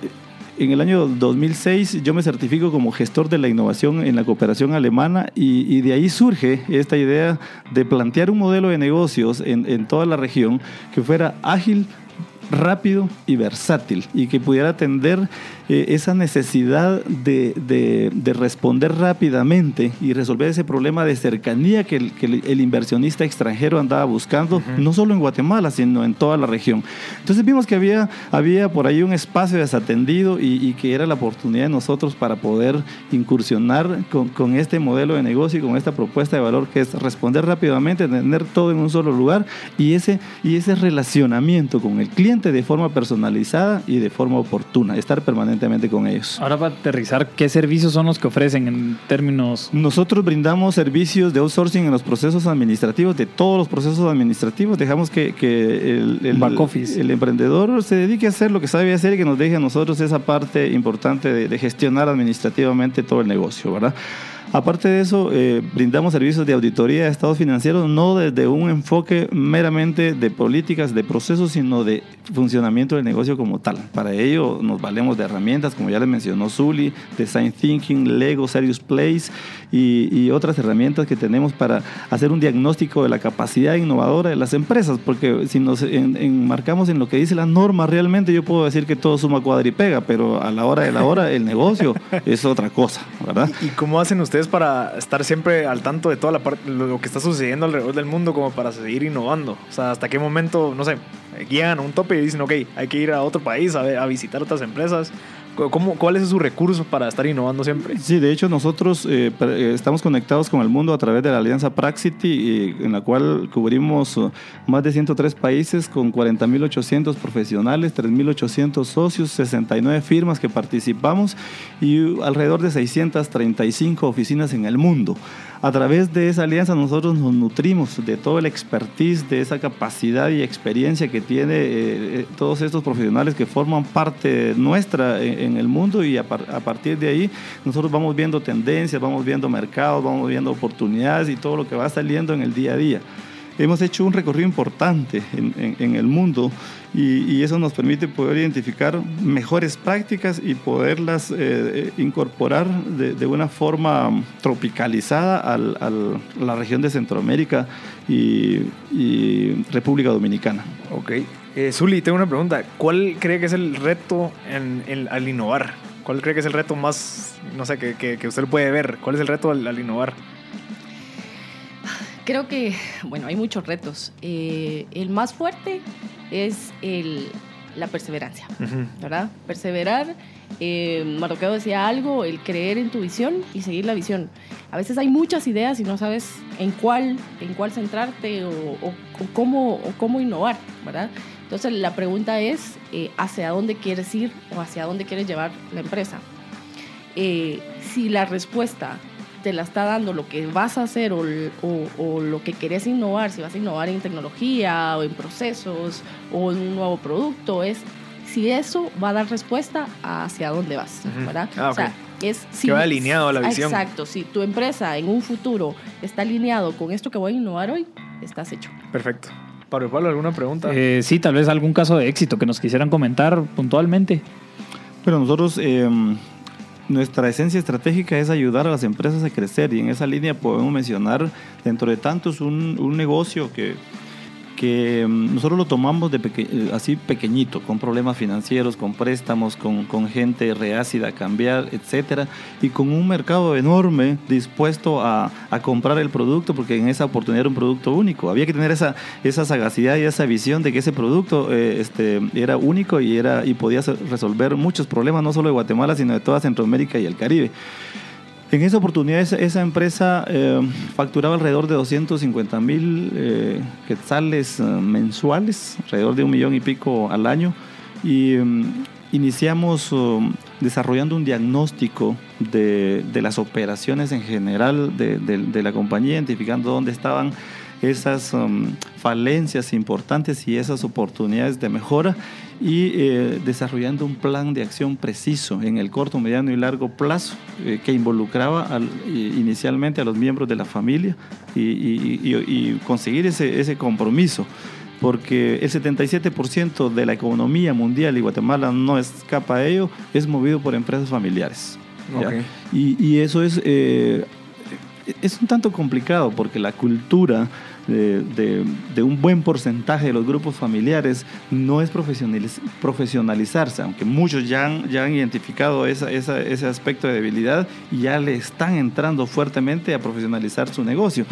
en el año 2006 yo me certifico como gestor de la innovación en la cooperación alemana y, y de ahí surge esta idea de plantear un modelo de negocios en, en toda la región que fuera ágil, rápido y versátil y que pudiera atender eh, esa necesidad de, de- de responder rápidamente y resolver ese problema de cercanía que el, que el- inversionista extranjero andaba buscando, no solo en Guatemala, sino en toda la región. Entonces vimos que había, había por ahí un espacio desatendido y, y que era la oportunidad de nosotros para poder incursionar con, con este modelo de negocio y con esta propuesta de valor que es responder rápidamente, tener todo en un solo lugar y ese, y ese relacionamiento con el cliente de forma personalizada y de forma oportuna, estar permanentemente con ellos. Ahora para aterrizar, ¿qué servicios son los que ofrecen en términos... Nosotros brindamos servicios de outsourcing en los procesos administrativos, de todos los procesos administrativos. Dejamos que, que el, el- Back office. el emprendedor se dedique a hacer lo que sabe hacer y que nos deje a nosotros esa parte importante de, de gestionar administrativamente todo el negocio, ¿verdad? Aparte de eso, eh, brindamos servicios de auditoría de estados financieros, no desde un enfoque meramente de políticas, de procesos, sino de funcionamiento del negocio como tal. Para ello nos valemos de herramientas, como ya les mencionó Zuli, Design Thinking, Lego, Serious Place y, y otras herramientas que tenemos para hacer un diagnóstico de la capacidad innovadora de las empresas, porque si nos en- enmarcamos en lo que dice la norma, realmente yo puedo decir que todo suma cuadripega, pero a la hora de la hora el negocio es otra cosa, ¿verdad? ¿Y cómo hacen ustedes para estar siempre al tanto de toda la parte, lo lo que está sucediendo alrededor del mundo, como para seguir innovando? O sea, ¿hasta qué momento, no sé, llegan a un tope y dicen, ok, hay que ir a otro país a visitar otras empresas? ¿Cómo, ¿Cuál es su recurso para estar innovando siempre? Sí, de hecho nosotros eh, eh, estamos conectados con el mundo a través de la alianza Praxity, en la cual cubrimos uh, más de 103 países con 40.800 profesionales, 3.800 socios, 69 firmas que participamos y uh, alrededor de 635 oficinas en el mundo. A través de esa alianza nosotros nos nutrimos de todo el expertise, de esa capacidad y experiencia que tiene eh, eh, todos estos profesionales que forman parte nuestra en, el mundo y a, a, partir de ahí nosotros vamos viendo tendencias, vamos viendo mercados, vamos viendo oportunidades y todo lo que va saliendo en el día a día. Hemos hecho un recorrido importante en, el mundo y, eso nos permite poder identificar mejores prácticas y poderlas eh, eh, incorporar de, una forma tropicalizada a la región de Centroamérica y, República Dominicana. Ok. Eh, Zuli, tengo una pregunta. ¿Cuál cree que es el reto al innovar? ¿Cuál cree que es el reto más, no sé, que, usted puede ver? ¿Cuál es el reto al innovar? Creo que, bueno, hay muchos retos. Eh, el más fuerte es el, la perseverancia, ¿verdad? Perseverar. Eh, Marroqueo decía algo, el creer en tu visión y seguir la visión. A veces hay muchas ideas y no sabes en cuál, en cuál centrarte o, cómo, o cómo innovar, ¿verdad? Entonces la pregunta es eh, hacia dónde quieres ir o hacia dónde quieres llevar la empresa. Eh, si la respuesta te la está dando lo que vas a hacer o, o, lo que querés innovar, si vas a innovar en tecnología o en procesos o en un nuevo producto, es si eso va a dar respuesta hacia dónde vas, ¿verdad? Ah, o sea, es si, que va alineado a la visión. Exacto, si tu empresa en un futuro está alineado con esto que voy a innovar hoy, estás hecho. Perfecto. Pablo, Pablo ¿alguna pregunta? Eh, sí, tal vez algún caso de éxito que nos quisieran comentar puntualmente. Pero nosotros eh, nuestra esencia estratégica es ayudar a las empresas a crecer y en esa línea podemos mencionar dentro de tantos un, un negocio que que mm, nosotros lo tomamos de eh, así pequeñito, con problemas financieros, con préstamos, con, con, gente reácida a cambiar, etcétera, y con un mercado enorme dispuesto a, a, comprar el producto, porque en esa oportunidad era un producto único. Había que tener esa, esa sagacidad y esa visión de que ese producto eh, este, era único y, era, y podía resolver muchos problemas, no solo de Guatemala, sino de toda Centroamérica y el Caribe. En esa oportunidad esa, empresa eh, facturaba alrededor de 250 mil eh, quetzales eh, mensuales, alrededor de un millón y pico al año. Y mm, iniciamos desarrollando un diagnóstico de, las operaciones en general de, la compañía, identificando dónde estaban esas um, falencias importantes y esas oportunidades de mejora y eh, desarrollando un plan de acción preciso en el corto, mediano y largo plazo eh, que involucraba inicialmente a los miembros de la familia y, conseguir ese, ese compromiso porque el 77% de la economía mundial y Guatemala no escapa a ello, es movido por empresas familiares. Y, eso es, eh, es un tanto complicado porque la cultura de, un buen porcentaje de los grupos familiares no es profesionalizarse, aunque muchos ya han, ya han identificado ese aspecto de debilidad y ya le están entrando fuertemente a profesionalizar su negocio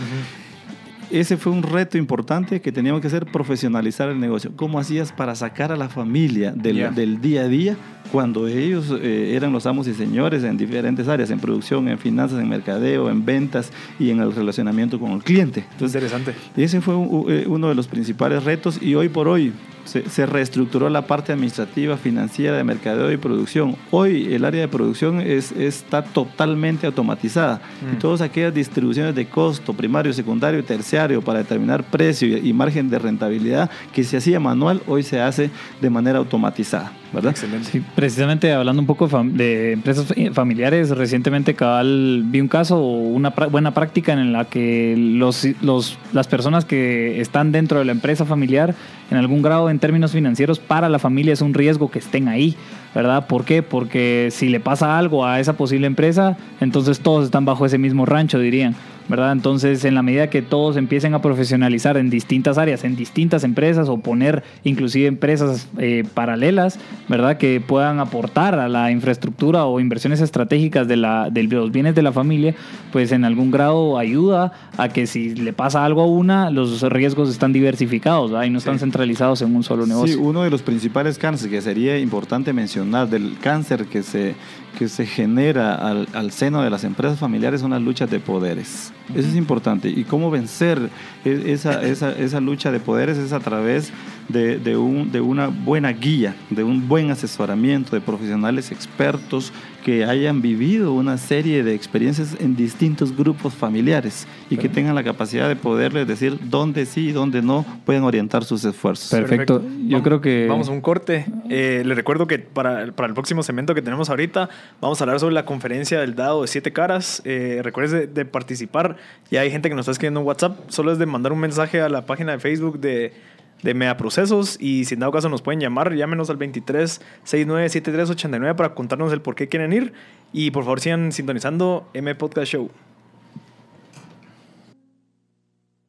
ese fue un reto importante que teníamos que hacer, profesionalizar el negocio. ¿Cómo hacías para sacar a la familia del, del día a día cuando ellos eh, eran los amos y señores en diferentes áreas, en producción, en finanzas, en mercadeo, en ventas y en el relacionamiento con el cliente? Entonces, Interesante. Ese fue eh, uno de los principales retos y hoy por hoy se, reestructuró la parte administrativa, financiera, de mercadeo y producción. Hoy el área de producción es, está totalmente automatizada. Y mm. todas aquellas distribuciones de costo, primario, secundario y terciario para determinar precio y, margen de rentabilidad que se hacía manual, hoy se hace de manera automatizada. ¿Verdad? Excelente. precisamente hablando un poco de empresas familiares, recientemente cabal vi un caso, una buena práctica en la que los, los, las personas que están dentro de la empresa familiar en algún grado en términos financieros para la familia es un riesgo que estén ahí, ¿verdad? ¿Por qué? Porque si le pasa algo a esa posible empresa, entonces todos están bajo ese mismo rancho, dirían. ¿Verdad? Entonces, en la medida que todos empiecen a profesionalizar en distintas áreas, en distintas empresas o poner inclusive empresas eh, paralelas, ¿verdad? Que puedan aportar a la infraestructura o inversiones estratégicas de, la, de los bienes de la familia, pues en algún grado ayuda a que si le pasa algo a una, los riesgos están diversificados y no están centralizados en un solo negocio. Sí, uno de los principales cánceres que sería importante mencionar del cáncer que se, que se genera al, al seno de las empresas familiares son las luchas de poderes. Eso es importante. ¿Y cómo vencer e, esa, esa, esa lucha de poderes? Es a través de, de, un, de una buena guía, de un buen asesoramiento, de profesionales expertos que hayan vivido una serie de experiencias en distintos grupos familiares y que tengan la capacidad de poderles decir dónde sí y dónde no pueden orientar sus esfuerzos. Perfecto. Yo Vamos- creo que... Vamos a un corte. Eh, les recuerdo que para, para el próximo segmento que tenemos ahorita, vamos a hablar sobre la conferencia del dado de siete caras. Eh, recuerden de, de participar. Ya hay gente que nos está escribiendo en WhatsApp. Solo es de mandar un mensaje a la página de Facebook de, de Mega Procesos. Y si en dado caso nos pueden llamar, llámenos al 23 69 73 89 para contarnos el por qué quieren ir. Y por favor sigan sintonizando M Podcast Show.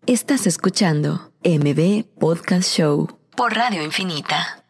Estás escuchando MB Podcast Show por Radio Infinita.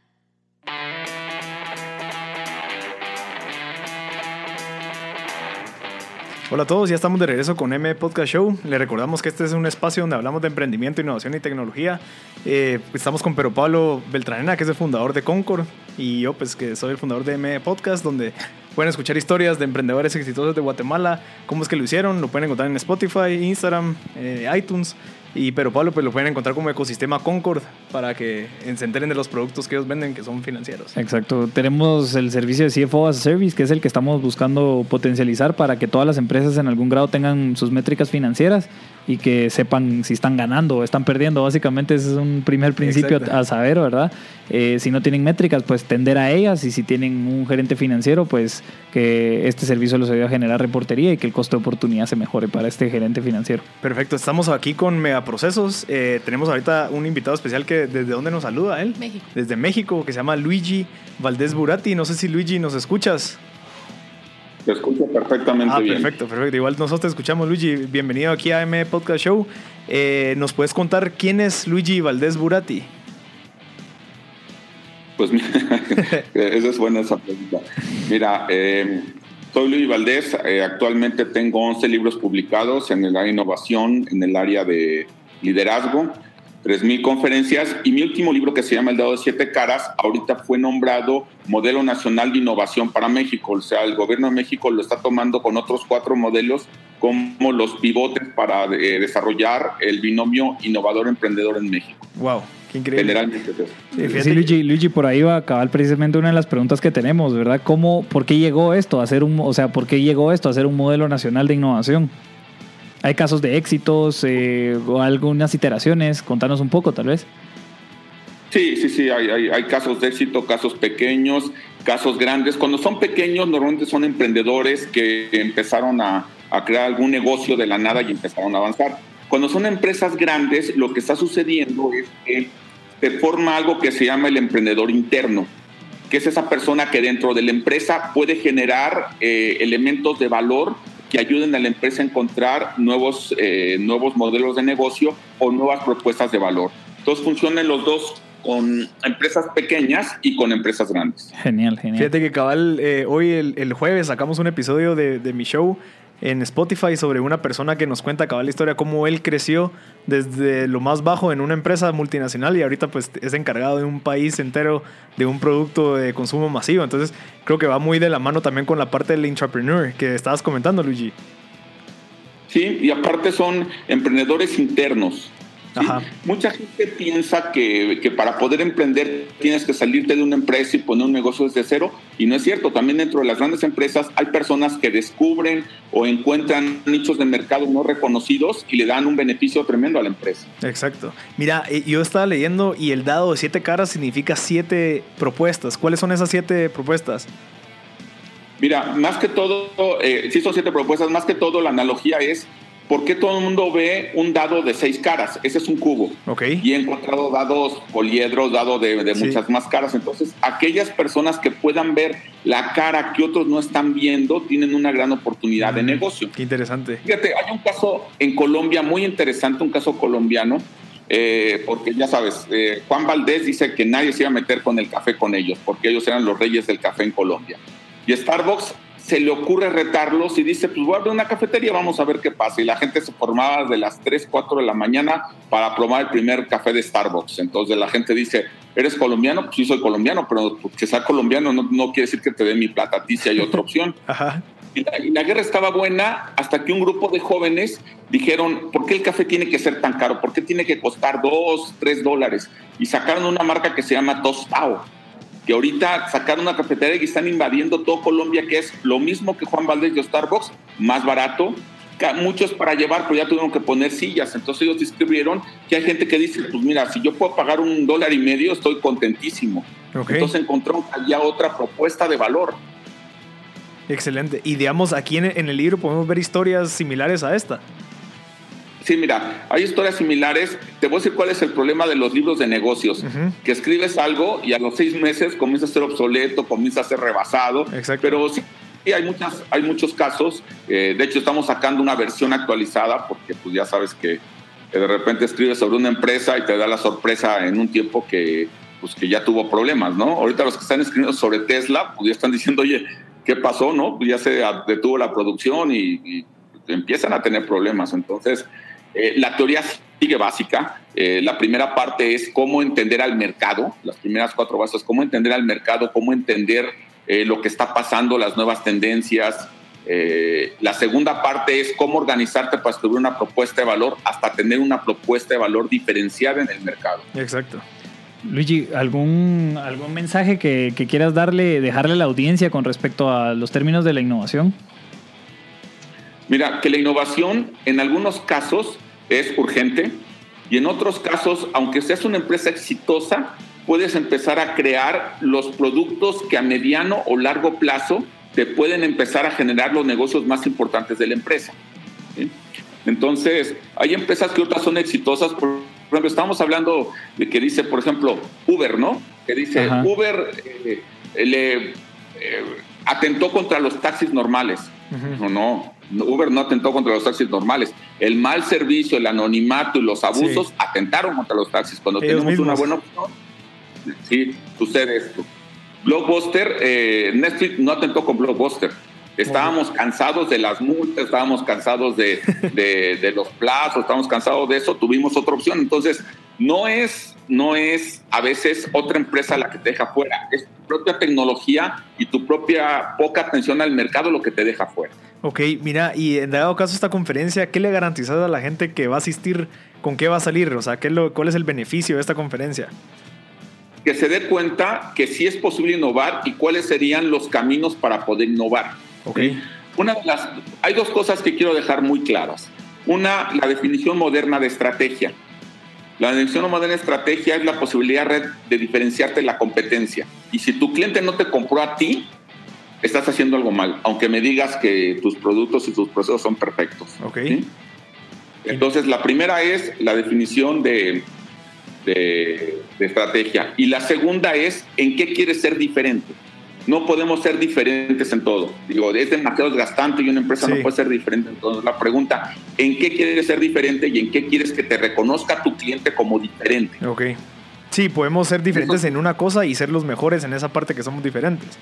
Hola a todos, ya estamos de regreso con M Podcast Show. Les recordamos que este es un espacio donde hablamos de emprendimiento, innovación y tecnología. Eh, estamos con Pedro Pablo Beltranena, que es el fundador de Concord, y yo, pues, que soy el fundador de M Podcast, donde pueden escuchar historias de emprendedores exitosos de Guatemala, cómo es que lo hicieron. Lo pueden encontrar en Spotify, Instagram, eh, iTunes. Y Pedro Pablo, pues lo pueden encontrar como ecosistema Concord para que se enteren de los productos que ellos venden, que son financieros. Exacto. Tenemos el servicio de CFO as a Service, que es el que estamos buscando potencializar para que todas las empresas en algún grado tengan sus métricas financieras y que sepan si están ganando o están perdiendo. Básicamente ese es un primer principio Exacto. a saber, ¿verdad? Eh, si no tienen métricas, pues tender a ellas y si tienen un gerente financiero, pues que este servicio los ayude a generar reportería y que el costo de oportunidad se mejore para este gerente financiero. Perfecto, estamos aquí con Megaprocesos. Eh, tenemos ahorita un invitado especial que desde dónde nos saluda él. México. Desde México, que se llama Luigi Valdés Burati. No sé si Luigi nos escuchas. Te escucho perfectamente Ah, bien. perfecto, perfecto. Igual nosotros te escuchamos, Luigi. Bienvenido aquí a M Podcast Show. Eh, ¿Nos puedes contar quién es Luigi Valdés Burati? Pues mira, esa es buena esa pregunta. Mira, eh, soy Luis Valdés. eh, actualmente tengo 11 libros publicados en el área de innovación, en el área de liderazgo, 3.000 conferencias y mi último libro que se llama El Dado de Siete Caras, ahorita fue nombrado Modelo Nacional de Innovación para México. O sea, el gobierno de México lo está tomando con otros cuatro modelos como los pivotes para eh, desarrollar el binomio innovador-emprendedor en México. Wow, qué increíble. Generalmente es eso. Sí, fíjate Sí, que- Luigi, Luigi, por ahí va a acabar precisamente una de las preguntas que tenemos, ¿verdad? ¿Cómo, por qué llegó esto a ser un, o sea, por qué llegó esto a ser un modelo nacional de innovación? ¿Hay casos de éxitos eh, o algunas iteraciones? Contanos un poco, tal vez. Sí, sí, sí, hay, casos de éxito, casos pequeños, casos grandes. Cuando son pequeños, normalmente son emprendedores que empezaron a, a crear algún negocio de la nada y empezaron a avanzar. Cuando son empresas grandes, lo que está sucediendo es que se forma algo que se llama el emprendedor interno, que es esa persona que dentro de la empresa puede generar eh, elementos de valor que ayuden a la empresa a encontrar nuevos, eh, nuevos modelos de negocio o nuevas propuestas de valor. Entonces funcionan los dos con empresas pequeñas y con empresas grandes. Genial, genial. Fíjate que cabal, eh, hoy el, el jueves sacamos un episodio de, de mi show en Spotify sobre una persona que nos cuenta cabal la historia, cómo él creció desde lo más bajo en una empresa multinacional y ahorita pues es encargado de un país entero de un producto de consumo masivo. Entonces creo que va muy de la mano también con la parte del entrepreneur que estabas comentando, Luigi. Sí, y aparte son emprendedores internos. Ajá. Mucha gente piensa que, que para poder emprender tienes que salirte de una empresa y poner un negocio desde cero, y no es cierto. También dentro de las grandes empresas hay personas que descubren o encuentran nichos de mercado no reconocidos y le dan un beneficio tremendo a la empresa. Exacto. Mira, eh, yo estaba leyendo y el dado de siete caras significa siete propuestas. ¿Cuáles son esas siete propuestas? Mira, más que todo, eh, sí son siete propuestas, más que todo la analogía es por qué todo el mundo ve un dado de seis caras. Ese es un cubo. Y he encontrado dados poliedros, dados de, de Sí. muchas más caras. Entonces, aquellas personas que puedan ver la cara que otros no están viendo tienen una gran oportunidad de Mm, negocio. Qué interesante. Fíjate, hay un caso en Colombia muy interesante, un caso colombiano, eh, porque ya sabes, eh, Juan Valdés dice que nadie se iba a meter con el café con ellos, porque ellos eran los reyes del café en Colombia. Y Starbucks se le ocurre retarlos y dice, pues voy a abrir una cafetería, vamos a ver qué pasa. Y la gente se formaba de las 3, 4 de la mañana para probar el primer café de Starbucks. Entonces la gente dice, ¿eres colombiano? Pues sí soy colombiano, pero que sea colombiano no, no quiere decir que te dé mi plata a ti si hay otra opción. Ajá. Y la, y la guerra estaba buena hasta que un grupo de jóvenes dijeron, ¿por qué el café tiene que ser tan caro? ¿Por qué tiene que costar dos, tres dólares? Y sacaron una marca que se llama Tostao, que ahorita sacaron una cafetería y están invadiendo todo Colombia, que es lo mismo que Juan Valdez de Starbucks, más barato, muchos para llevar, pero ya tuvieron que poner sillas. Entonces ellos describieron que hay gente que dice, pues mira, si yo puedo pagar un dólar y medio, estoy contentísimo. Entonces encontró ya otra propuesta de valor. Excelente. Y digamos, aquí en el libro podemos ver historias similares a esta. Sí, mira, hay historias similares. Te voy a decir cuál es el problema de los libros de negocios. Que escribes algo y a los seis meses comienza a ser obsoleto, comienza a ser rebasado. Exacto. Pero sí, sí, hay, muchas, hay muchos casos. Eh, de hecho, estamos sacando una versión actualizada porque pues ya sabes que, que de repente escribes sobre una empresa y te da la sorpresa en un tiempo que, pues, que ya tuvo problemas, ¿no? Ahorita los que están escribiendo sobre Tesla, pues ya están diciendo, oye, ¿qué pasó, no? Pues ya se detuvo la producción y, y empiezan a tener problemas. Entonces, eh, la teoría sigue básica. Eh, la primera parte es cómo entender al mercado, las primeras cuatro bases, cómo entender al mercado, cómo entender eh, lo que está pasando, las nuevas tendencias. Eh, la segunda parte es cómo organizarte para escribir una propuesta de valor hasta tener una propuesta de valor diferenciada en el mercado. Exacto. Luigi, ¿algún, algún mensaje que, que quieras darle, dejarle a la audiencia con respecto a los términos de la innovación? Mira, que la innovación en algunos casos es urgente y en otros casos, aunque seas una empresa exitosa, puedes empezar a crear los productos que a mediano o largo plazo te pueden empezar a generar los negocios más importantes de la empresa. ¿sí? Entonces, hay empresas que otras son exitosas. Por ejemplo, estamos hablando de que dice, por ejemplo, Uber, ¿no? Que dice, Ajá. Uber eh, le eh, atentó contra los taxis normales. No, no, Uber no atentó contra los taxis normales. El mal servicio, el anonimato y los abusos Sí. atentaron contra los taxis. Cuando Ellos tenemos una mismos. buena opción, sí, sucede esto. Blockbuster, eh, Netflix no atentó con Blockbuster. Estábamos cansados de las multas, estábamos cansados de, de- de los plazos, estábamos cansados de eso, tuvimos otra opción. Entonces, no es, no es a veces otra empresa la que te deja fuera, es tu propia tecnología y tu propia poca atención al mercado lo que te deja fuera. Ok, mira, y en dado caso esta conferencia, ¿qué le garantizas a la gente que va a asistir? ¿Con qué va a salir? O sea, ¿qué es lo- ¿cuál es el beneficio de esta conferencia? que se dé cuenta que sí es posible innovar y cuáles serían los caminos para poder innovar. Ok. Una de las, hay dos cosas que quiero dejar muy claras. Una, la definición moderna de estrategia. La definición moderna de estrategia es la posibilidad de diferenciarte de la competencia. Y si tu cliente no te compró a ti, estás haciendo algo mal, aunque me digas que tus productos y tus procesos son perfectos. Ok. ¿sí? Entonces, la primera es la definición de, de, de estrategia. Y la segunda es en qué quieres ser diferente. No podemos ser diferentes en todo. Digo, es demasiado desgastante y una empresa Sí. no puede ser diferente. Entonces, la pregunta, ¿en qué quieres ser diferente y en qué quieres que te reconozca tu cliente como diferente? Ok. Sí, podemos ser diferentes en una cosa y ser los mejores en esa parte que somos diferentes.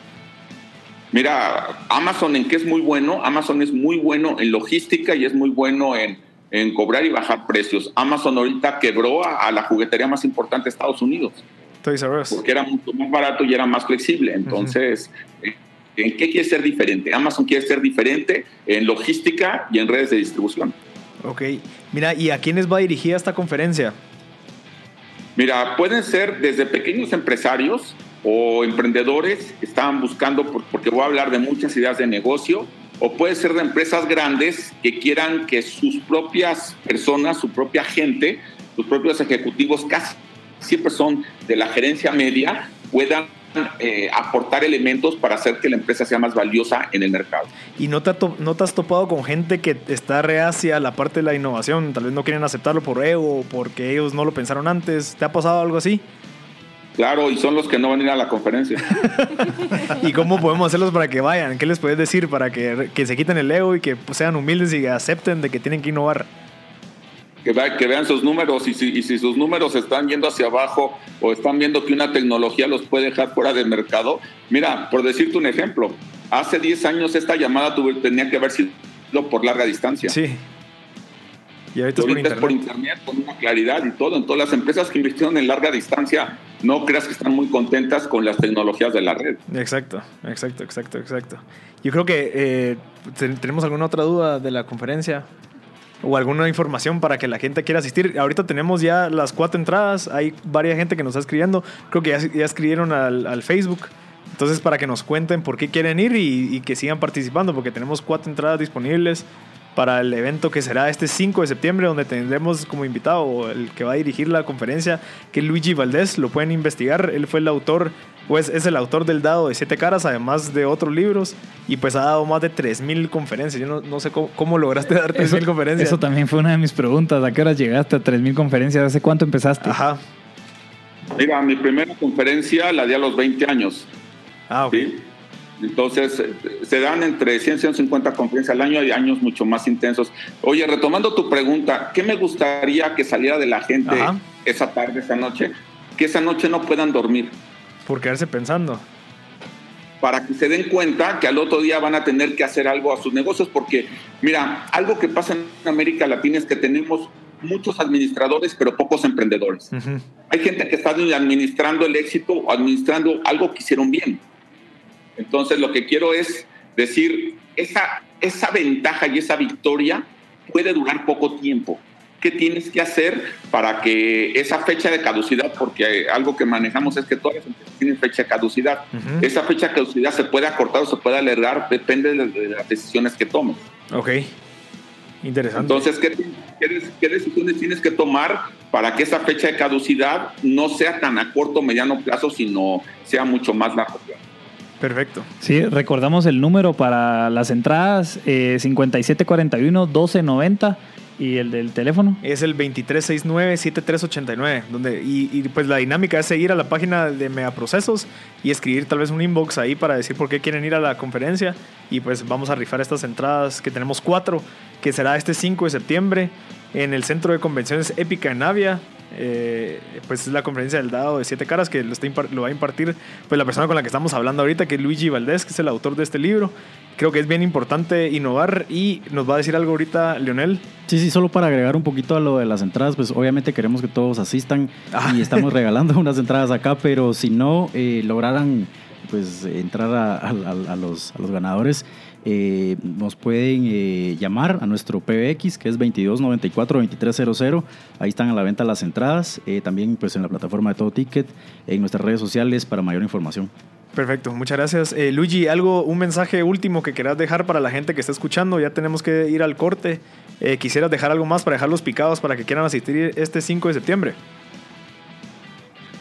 Mira, Amazon en qué es muy bueno, Amazon es muy bueno en logística y es muy bueno en, en cobrar y bajar precios. Amazon ahorita quebró a, a la juguetería más importante de Estados Unidos Toys R Us. porque era mucho más barato y era más flexible. Entonces, ¿en qué quiere ser diferente? Amazon quiere ser diferente en logística y en redes de distribución. Ok. Mira, ¿y a quiénes va dirigida esta conferencia? Mira, pueden ser desde pequeños empresarios o emprendedores que estaban buscando, por- porque voy a hablar de muchas ideas de negocio, o puede ser de empresas grandes que quieran que sus propias personas, su propia gente, sus propios ejecutivos, casi siempre son de la gerencia media, puedan eh, aportar elementos para hacer que la empresa sea más valiosa en el mercado. ¿Y no te, no te has topado con gente que está reacia a la parte de la innovación? Tal vez no quieren aceptarlo por ego porque ellos no lo pensaron antes. ¿Te ha pasado algo así? Claro, y son los que no van a ir a la conferencia. ¿Y cómo podemos hacerlos para que vayan? ¿Qué les puedes decir para que, que se quiten el ego y que pues, sean humildes y acepten de que tienen que innovar? que, vea- que vean sus números y si, y si sus números están yendo hacia abajo o están viendo que una tecnología los puede dejar fuera del mercado. Mira, por decirte un ejemplo, hace 10 años esta llamada tuve- tenía que haber sido por larga distancia. Sí. Y ahorita, Y es por es por internet. internet, con una claridad y todo. Entonces, las empresas que invirtieron en larga distancia, no creas que están muy contentas con las tecnologías de la red. Exacto, exacto, exacto, exacto. Yo creo que eh, ten- tenemos alguna otra duda de la conferencia o alguna información para que la gente quiera asistir. Ahorita tenemos ya las cuatro entradas, hay varias gente que nos está escribiendo, creo que ya, ya escribieron al, al Facebook. Entonces, para que nos cuenten por qué quieren ir y, y que sigan participando, porque tenemos cuatro entradas disponibles para el evento que será este 5 de septiembre, donde tendremos como invitado el que va a dirigir la conferencia, que es Luigi Valdés. Lo pueden investigar. Él fue el autor, pues es el autor del Dado de Siete Caras, además de otros libros, y pues ha dado más de 3.000 conferencias. Yo no, no sé cómo, cómo lograste dar 3.000 Eso, conferencias. eso también fue una de mis preguntas. ¿A qué hora llegaste a 3.000 conferencias? ¿Hace cuánto empezaste? Ajá. Mira, mi primera conferencia la di a los 20 años. Ah, ok. ¿sí? Entonces, eh, se dan entre 100 y 150 conferencias al año y años mucho más intensos. Oye, retomando tu pregunta, ¿qué me gustaría que saliera de la gente Ajá. esa tarde, esa noche? Que esa noche no puedan dormir, Por quedarse pensando. para que se den cuenta que al otro día van a tener que hacer algo a sus negocios, porque, mira, algo que pasa en América Latina es que tenemos muchos administradores, pero pocos emprendedores. Hay gente que está administrando el éxito o administrando algo que hicieron bien. Entonces, lo que quiero es decir, esa, esa ventaja y esa victoria puede durar poco tiempo. ¿Qué tienes que hacer para que esa fecha de caducidad, porque algo que manejamos es que todas las empresas tienen fecha de caducidad, esa fecha de caducidad se puede acortar o se puede alargar, depende de, de las decisiones que tomes. Ok. Interesante. Entonces, ¿qué, qué, qué decisiones tienes que tomar para que esa fecha de caducidad no sea tan a corto o mediano plazo, sino sea mucho más largo plazo? Perfecto. Sí, recordamos el número para las entradas, eh, 5741-1290 y el del teléfono. Es el 2369-7389. Donde, y, y, pues la dinámica es seguir a la página de Megaprocesos y escribir tal vez un inbox ahí para decir por qué quieren ir a la conferencia. Y pues vamos a rifar estas entradas, que tenemos cuatro, que será este 5 de septiembre en el Centro de Convenciones Épica en Navia. Eh, pues es la conferencia del dado de siete caras que lo, está lo va a impartir pues la persona con la que estamos hablando ahorita que es Luigi Valdés que es el autor de este libro creo que es bien importante innovar y nos va a decir algo ahorita Leonel Sí, sí, solo para agregar un poquito a lo de las entradas, pues obviamente queremos que todos asistan Ah. y estamos regalando unas entradas acá, pero si no eh, lograran pues entrar a, a- a- a los, a los ganadores, eh, nos pueden eh, llamar a nuestro PBX que es 2294-2300, ahí están a la venta las entradas, eh, también pues en la plataforma de Todo Ticket, en nuestras redes sociales para mayor información. Perfecto, muchas gracias. Eh, Luigi, algo, un mensaje último que quieras dejar para la gente que está escuchando. Ya tenemos que ir al corte. Eh, quisieras dejar algo más para dejarlos picados para que quieran asistir este 5 de septiembre.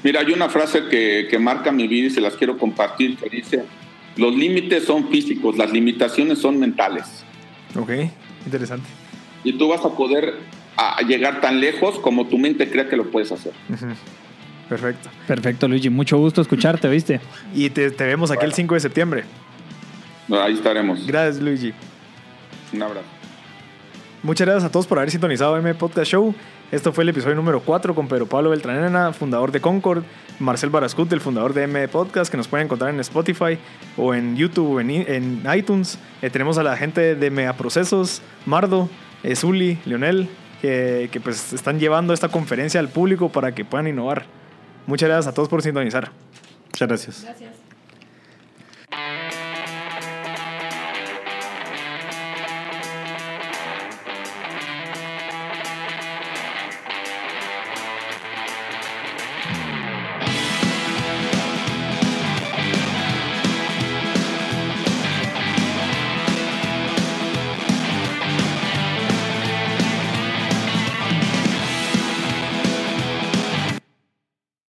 Mira, hay una frase que, que marca mi vida y se las quiero compartir que dice, los límites son físicos, las limitaciones son mentales. Ok, interesante. Y tú vas a poder a llegar tan lejos como tu mente crea que lo puedes hacer. Perfecto. Perfecto, Luigi. Mucho gusto escucharte, ¿viste? Y te, te vemos aquí el 5 de septiembre. Ahí estaremos. Gracias, Luigi. Un abrazo. Muchas gracias a todos por haber sintonizado M Podcast Show. Esto fue el episodio número 4 con Pedro Pablo Beltranena, fundador de Concord, Marcel Barascut, el fundador de M Podcast, que nos pueden encontrar en Spotify o en YouTube o en, iTunes. Eh, tenemos a la gente de Megaprocesos, Mardo, eh, Zuli, Leonel, que, que pues están llevando esta conferencia al público para que puedan innovar. Muchas gracias a todos por sintonizar. Muchas gracias. Gracias.